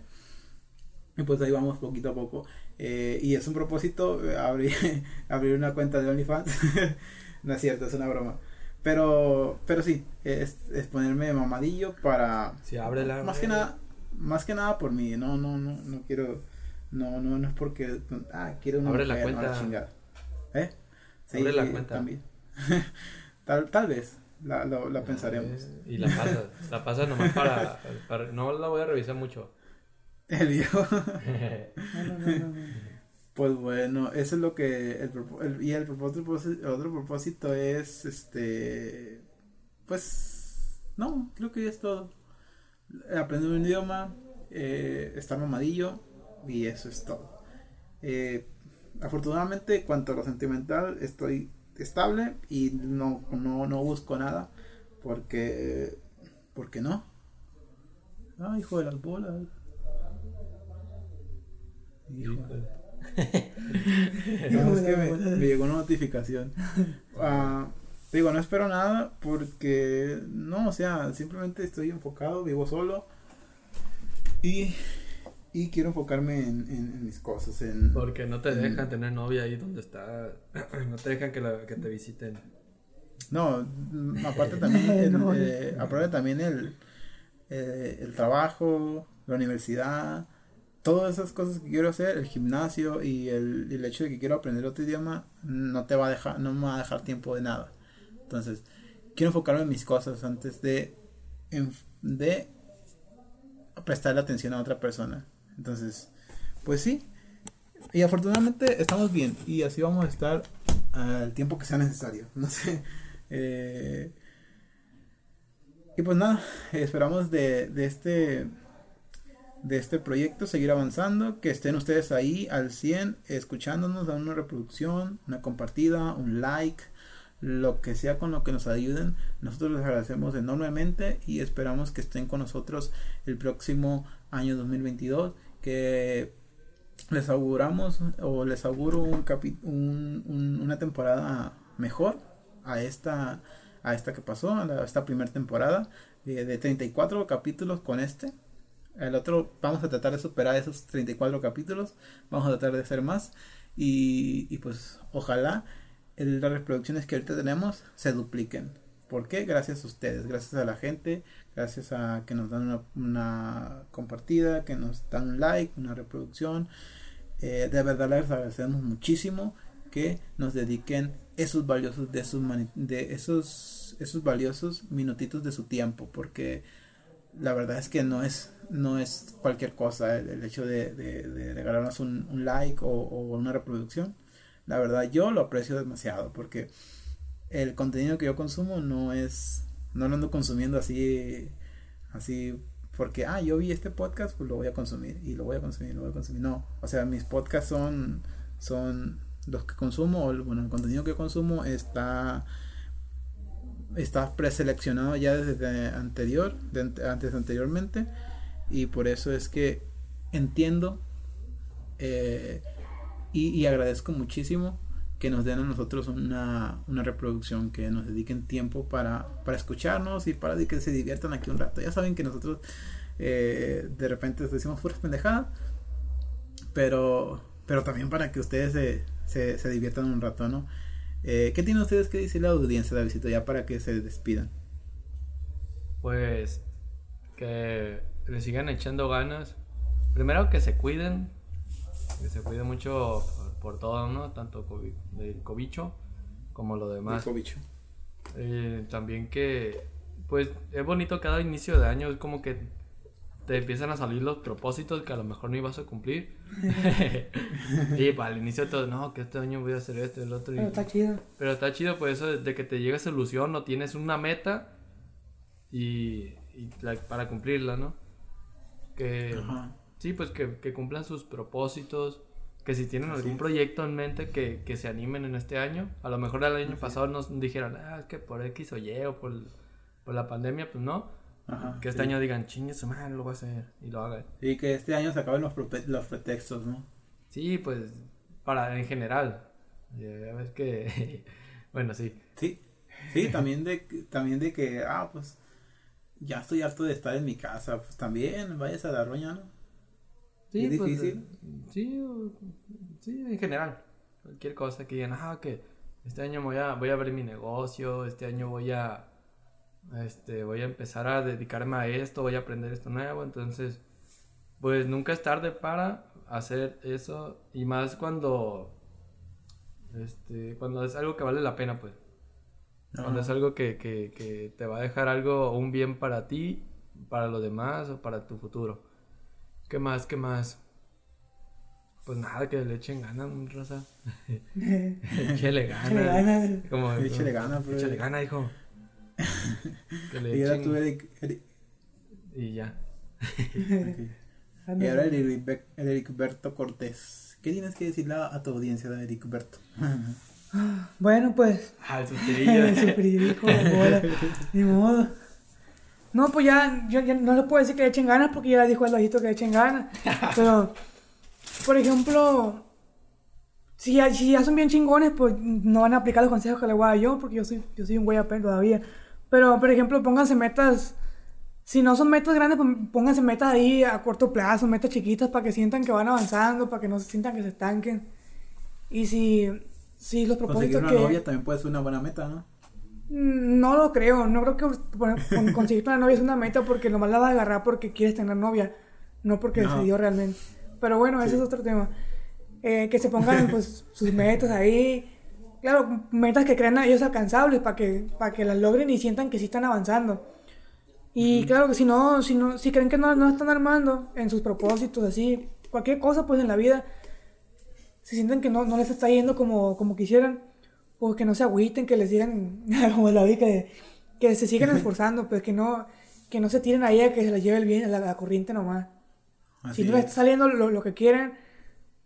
y pues ahí vamos poquito a poco. Eh, y es un propósito eh, abrir, [laughs] abrir una cuenta de OnlyFans. [laughs] no es cierto, es una broma. Pero, pero sí, es, es ponerme mamadillo para... Sí, ábrela, Más que nada, más que nada por mí. No, no, no, no quiero... No, no, no es porque... Ah, quiero una Abre la mujer, no, cuenta. chingada. ¿Eh? Abre la cuenta. También. [laughs] tal, tal vez. La, la pensaremos. Eh, Y la pasas. la pasas nomás para, para- No la voy a revisar mucho. [laughs] El viejo. Pues bueno, eso es lo que el, el- y el propósito, otro propósito es este pues no, creo que ya es todo. Aprender un idioma, eh, estar mamadillo y eso es todo. Eh, afortunadamente, cuanto a lo sentimental, estoy estable y no, no, no busco nada porque porque no. Ay, hijo de las bolas. Hijo. No, es que me, me llegó una notificación. Ah, digo, no espero nada porque no, o sea, simplemente estoy enfocado, vivo solo y, y quiero enfocarme en, en- en mis cosas. En, Porque no te dejan tener novia ahí donde está. [clears throat] No te dejan que, la, que te visiten. no, mm, aparte también, [laughs] el, No, eh, aparte también el, eh, el trabajo, la universidad, todas esas cosas que quiero hacer, el gimnasio y el, el, hecho de que quiero aprender otro idioma, no te va a dejar, no me va a dejar tiempo de nada. Entonces, quiero enfocarme en mis cosas antes de, de prestarle atención a otra persona. Entonces, pues sí. Y afortunadamente estamos bien y así vamos a estar al tiempo que sea necesario. [laughs] No sé. Eh, y pues nada, esperamos de, de este de este proyecto, seguir avanzando, que estén ustedes ahí al 100 escuchándonos, dando una reproducción, una compartida, un like, lo que sea con lo que nos ayuden. Nosotros les agradecemos enormemente y esperamos que estén con nosotros el próximo año 2022, que les auguramos o les auguro un, un, una temporada mejor a esta a esta que pasó, a esta primera temporada de, de 34 capítulos con este el otro, vamos a tratar de superar esos 34 capítulos. Vamos a tratar de hacer más. Y, y pues ojalá las reproducciones que ahorita tenemos se dupliquen. ¿Por qué? Gracias a ustedes, gracias a la gente, gracias a que nos dan una, una compartida, que nos dan un like, una reproducción. Eh, de verdad les agradecemos muchísimo que nos dediquen esos valiosos de esos, de esos, esos valiosos minutitos de su tiempo, porque la verdad es que no es, no es cualquier cosa el, hecho de, regalarnos un, like o, una reproducción. La verdad yo lo aprecio demasiado porque el contenido que yo consumo no es, no lo ando consumiendo así, así porque, ah, yo vi este podcast, pues lo voy a consumir y lo voy a consumir, lo voy a consumir. No, o sea, mis podcasts son, son los que consumo, bueno, el contenido que consumo está está preseleccionado ya desde anterior, antes anteriormente, y por eso es que entiendo eh, y, agradezco muchísimo que nos den a nosotros una, una reproducción, que nos dediquen tiempo para, para, escucharnos y para que se diviertan aquí un rato. Ya saben que nosotros eh, de repente decimos puras pendejadas, pero, pero también para que ustedes se, se diviertan un rato, ¿no? Eh, ¿Qué tienen ustedes que decir la audiencia, Davidito, ya para que se despidan? Pues que le sigan echando ganas. Primero que se cuiden, que se cuiden mucho por, todo, ¿no? Tanto del cobicho como lo demás. cobicho. Eh, también que, pues, es bonito cada inicio de año, es como que te empiezan a salir los propósitos que a lo mejor no ibas a cumplir. y para el inicio todo, no, que este año voy a hacer esto, el otro. Pero está chido. Pero está chido, pues eso de que te llega esa ilusión, no tienes una meta y, para cumplirla, ¿no? Que, sí, pues que, que, cumplan sus propósitos. Que si tienen algún proyecto en mente que, que, se animen en este año. A lo mejor el año pasado nos dijeron, ah, es que por X o Y o por, por la pandemia, pues no que este año digan, chingue su madre, lo voy a hacer y lo hagan. Y que este año se acaben los, los pretextos, ¿no? Sí, pues, para en general. Ya ves que, [laughs] bueno, sí. Sí, sí, también de, también de que, ah, pues, ya estoy harto de estar en mi casa, pues también vayas a la roña, ¿no? Sí, ¿Es pues, difícil? sí, sí, en general. Cualquier cosa que digan, ah, que este año voy a, voy a abrir mi negocio, este año voy a este, voy a empezar a dedicarme a esto, voy a aprender esto nuevo, entonces, pues nunca es tarde para hacer eso y más cuando, este, cuando es algo que vale la pena, pues. Cuando es algo que, que, que te va a dejar algo, un bien para ti, para los demás o para tu futuro. ¿Qué más? ¿Qué más? Pues nada, que le echen ganas, Rosa. [laughs] [laughs] Échale ganas. Échale ganas. Como, échale ganas, Échale ganas, hijo. Y ahora tú, Eric, Y ya. [laughs] Y ahora el Eric, Berto Cortés. ¿Qué tienes que decirle a, tu audiencia de Eric Berto? [laughs] bueno, pues. Ah, [laughs] el suspirillo. Ni modo. No, pues ya, yo ya no le puedo decir que le echen ganas porque ya dijo el ojito que le echen ganas. Pero, por ejemplo, si ya, si ya son bien chingones, pues no van a aplicar los consejos que le voy a dar yo porque yo soy, yo soy un güey apenas todavía. Pero, por ejemplo, pónganse metas. Si no son metas grandes, pónganse metas ahí a corto plazo, metas chiquitas para que sientan que van avanzando, para que no se sientan que se estanquen. Y si, si los propósitos. Conseguir una novia también puede ser una buena meta, ¿no? Mm, no lo creo, no creo que [laughs] conseguir una novia es una meta porque nomás la vas a agarrar porque quieres tener novia, no porque decidió realmente. Pero bueno, ese es otro tema. Eh, que se pongan [laughs] pues sus metas ahí. Claro, metas que crean a ellos alcanzables para que, para que las logren y sientan que sí están avanzando. Y claro que si no, si no, si creen que no, no están armando en sus propósitos, así, cualquier cosa pues en la vida, se sienten que no, no les está yendo como, como quisieran, pues que no se agüiten, que les digan, [laughs] como la vi, que, que se sigan esforzando, pues que no, que no se tiren ahí a que se les lleve el bien, la, la corriente nomás. Así si no les es. está saliendo lo, lo que quieren,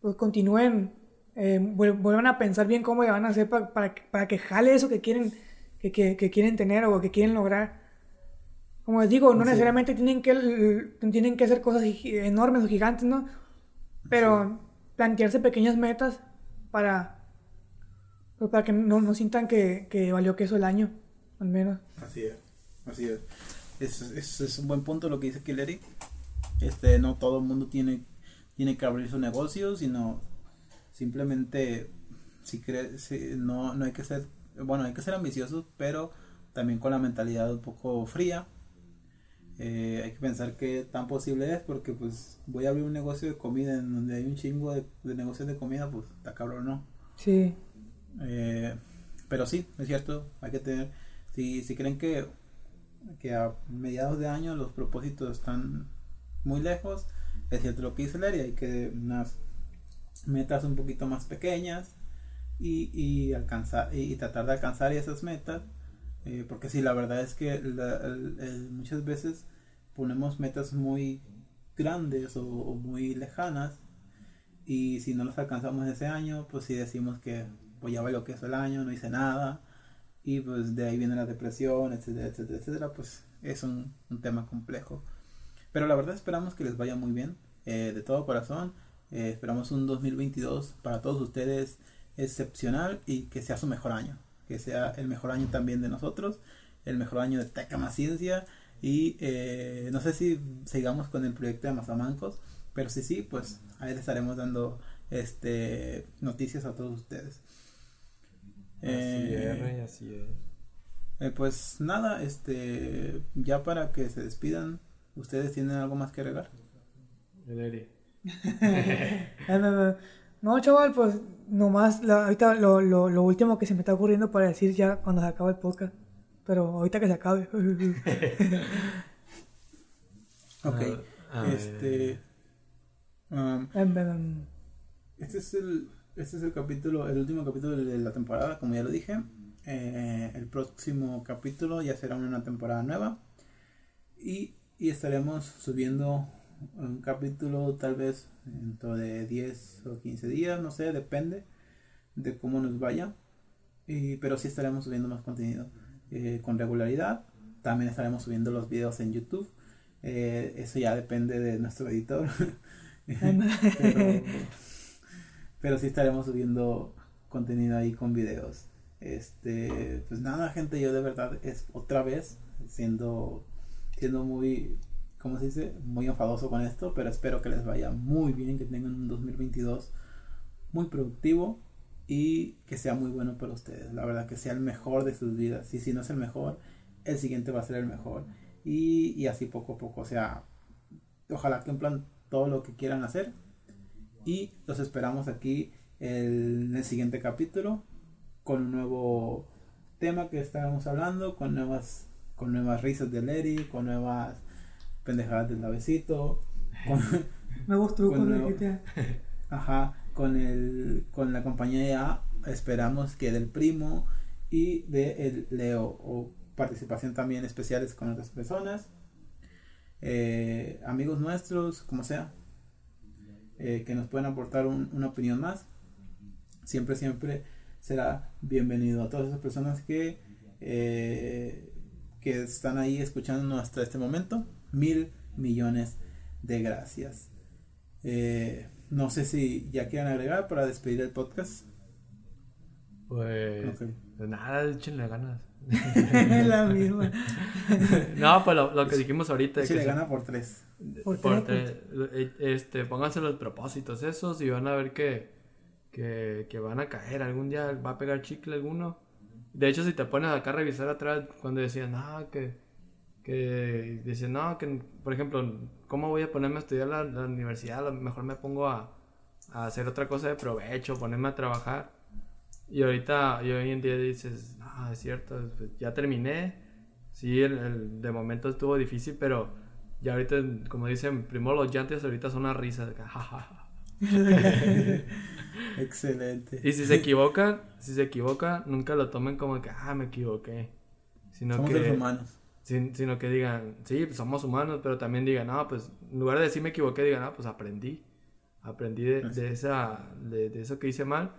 pues continúen, eh, vuel- vuelvan a pensar bien cómo le van a hacer pa- para, que- para que jale eso que quieren, que, que, que quieren tener o que quieren lograr. Como les digo, no es. necesariamente tienen que, tienen que hacer cosas enormes o gigantes, ¿no? Pero plantearse pequeñas metas para, pues para que no, no sientan que, que valió queso el año, al menos. Así es, así es. Es, es, es un buen punto lo que dice Killeri. Este, no todo el mundo tiene, tiene que abrir su negocio, sino simplemente si cree, si- no, no hay que ser, bueno, hay que ser ambiciosos, pero también con la mentalidad un poco fría. Eh, hay que pensar qué tan posible es, porque pues voy a abrir un negocio de comida en donde hay un chingo de, de negocios de comida, pues está cabrón, ¿no? Sí. Eh, pero sí, es cierto, hay que tener, si, si creen que, que a mediados de año los propósitos están muy lejos, es cierto lo que dice Larry, hay que unas metas un poquito más pequeñas y, y alcanzar y, tratar de alcanzar esas metas, eh, porque sí, la verdad es que muchas veces ponemos metas muy grandes o, muy lejanas y si no los alcanzamos ese año, pues sí decimos que pues ya lo que es el año, no hice nada. Y pues de ahí viene la depresión, etcétera, etcétera, etcétera. Pues es un, un tema complejo. Pero la verdad esperamos que les vaya muy bien. eh, de todo corazón. Eh, esperamos un 2022 para todos ustedes excepcional y que sea su mejor año. Que sea el mejor año también de nosotros. El mejor año de Teca Más Ciencia. Y eh, no sé si sigamos con el proyecto de Mazamancos. Pero si sí, pues ahí les estaremos dando este noticias a todos ustedes. Así Eh, es, así es. eh, pues nada, este ya para que se despidan, ¿ustedes tienen algo más que agregar? El Eri. [laughs] No, no. No, chaval, pues nomás la- ahorita lo, lo, lo último que se me está ocurriendo para decir ya cuando se acabe el podcast. Pero ahorita que se acabe. [laughs] Ok, este um, Em, em, este es el este es el capítulo, el último capítulo de la temporada, como ya lo dije. Eh, el próximo capítulo ya será una temporada nueva y, y estaremos subiendo un capítulo tal vez dentro de 10 o 15 días, no sé, depende de cómo nos vaya. Y, pero sí estaremos subiendo más contenido eh, con regularidad. También estaremos subiendo los videos en YouTube. Eh, eso ya depende de nuestro editor. [laughs] pero, pero sí estaremos subiendo contenido ahí con videos. Este, pues nada, gente, yo de verdad es otra vez siendo siendo muy ¿cómo se dice? muy enfadoso con esto, pero espero que les vaya muy bien, que tengan un 2022 muy productivo y que sea muy bueno para ustedes. La verdad que sea el mejor de sus vidas. Y si no es el mejor, el siguiente va a ser el mejor. Y, y así poco a poco. O sea, ojalá cumplan todo lo que quieran hacer. Y los esperamos aquí en el siguiente capítulo con un nuevo tema que estaremos hablando, con nuevas, con nuevas risas de Larry, con nuevas pendejadas del lavecito, con, nuevos trucos Con de nuevo- GTA. Ajá, con el con la compañía esperamos que del primo y de el Leo o participación también especiales con otras personas, eh, amigos nuestros, como sea, eh, que nos puedan aportar un- una opinión más. Siempre, siempre será bienvenido a todas esas personas que eh, que están ahí escuchándonos hasta este momento. Mil millones de gracias. Eh, no sé si ya quieran agregar para despedir el podcast. Pues, nada, échenle ganas. [laughs] la misma. [laughs] no, pues lo, lo que dijimos ahorita. Si que gana por tres. Por por tres, tre- eh, este, pónganse los propósitos esos y van a ver que, que, que van a caer. Algún día va a pegar chicle alguno. De hecho, si te pones acá a revisar atrás, cuando decían, ah, que, que dicen, no, que por ejemplo, ¿cómo voy a ponerme a estudiar la, la universidad? A lo mejor me pongo a, a hacer otra cosa de provecho, ponerme a trabajar. Y ahorita, y hoy en día dices, no, es cierto, pues, ya terminé. Sí, el, el- de momento estuvo difícil, pero ya ahorita, como dicen, primero los llantes, ahorita son una risa. [laughs] Excelente. Y si se equivocan, si se equivocan, nunca lo tomen como que, ah, me equivoqué. Sino Somos que, seres humanos. Sin- sino que digan, sí, pues somos humanos, pero también digan, no, pues en lugar de decir me equivoqué, digan, no, pues aprendí. Aprendí de, de esa, de, de eso que hice mal.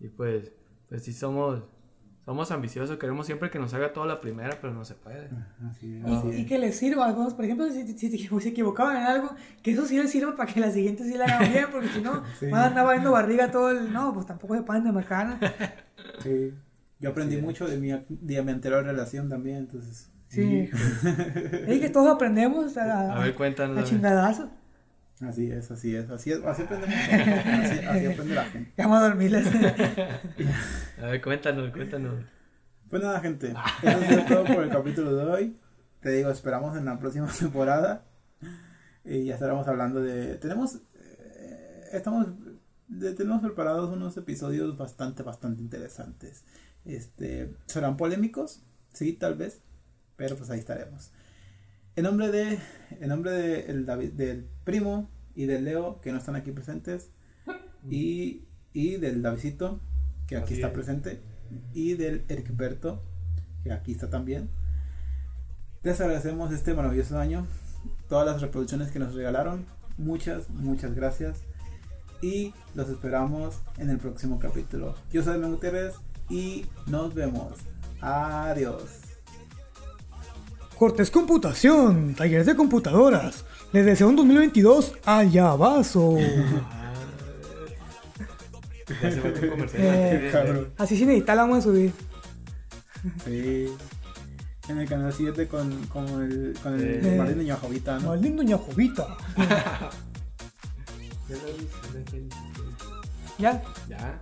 Y pues, pues sí somos, somos ambiciosos, queremos siempre que nos haga toda la primera, pero no se puede. Así es, Y, así y es. que les sirva, vamos, por ejemplo, si, si, si se equivocaban en algo, que eso sí les sirva para que la siguiente sí la hagan bien, porque si no, [laughs] Sí. van a andar valiendo barriga todo el... No, pues tampoco se pasen de macana. Sí. Yo aprendí mucho de mi, de mi anterior relación también, entonces. Sí. Es que todos aprendemos a, A ver, cuéntanos. a chingadazo. Así es, así es, así es, así aprendemos así, así aprende la gente. Vamos a dormirles. [laughs] [laughs] A ver, cuéntanos, cuéntanos. Pues nada, gente, eso sido todo por el capítulo de hoy. Te digo, esperamos en la próxima temporada. Y ya estaremos hablando de. Tenemos. eh, estamos. de- tenemos preparados unos episodios bastante, bastante interesantes. Este. ¿Serán polémicos? Sí, tal vez. Pero pues ahí estaremos. En nombre de. En nombre de el David, del primo y del Leo, que no están aquí presentes. [laughs] Y, y del Davidito, que aquí Así está es. presente. Y del Ericberto, que aquí está también. Les agradecemos este maravilloso año. Todas las reproducciones que nos regalaron. Muchas, muchas gracias. Y los esperamos en el próximo capítulo. Yo soy Memo Gutiérrez y nos vemos. Adiós. Cortés Computación, talleres de computadoras. Les deseo un 2022 allá vaso. Ya se [laughs] fue un comercial. Eh, cabrón. Así sin editar la vamos a subir. Sí. En el canal 7 con, con el, con el. Martín Niño Jovita, ¿no? Maldito doña Jovita. [laughs] Ya lo hice, ya lo hice. Ya. Ya.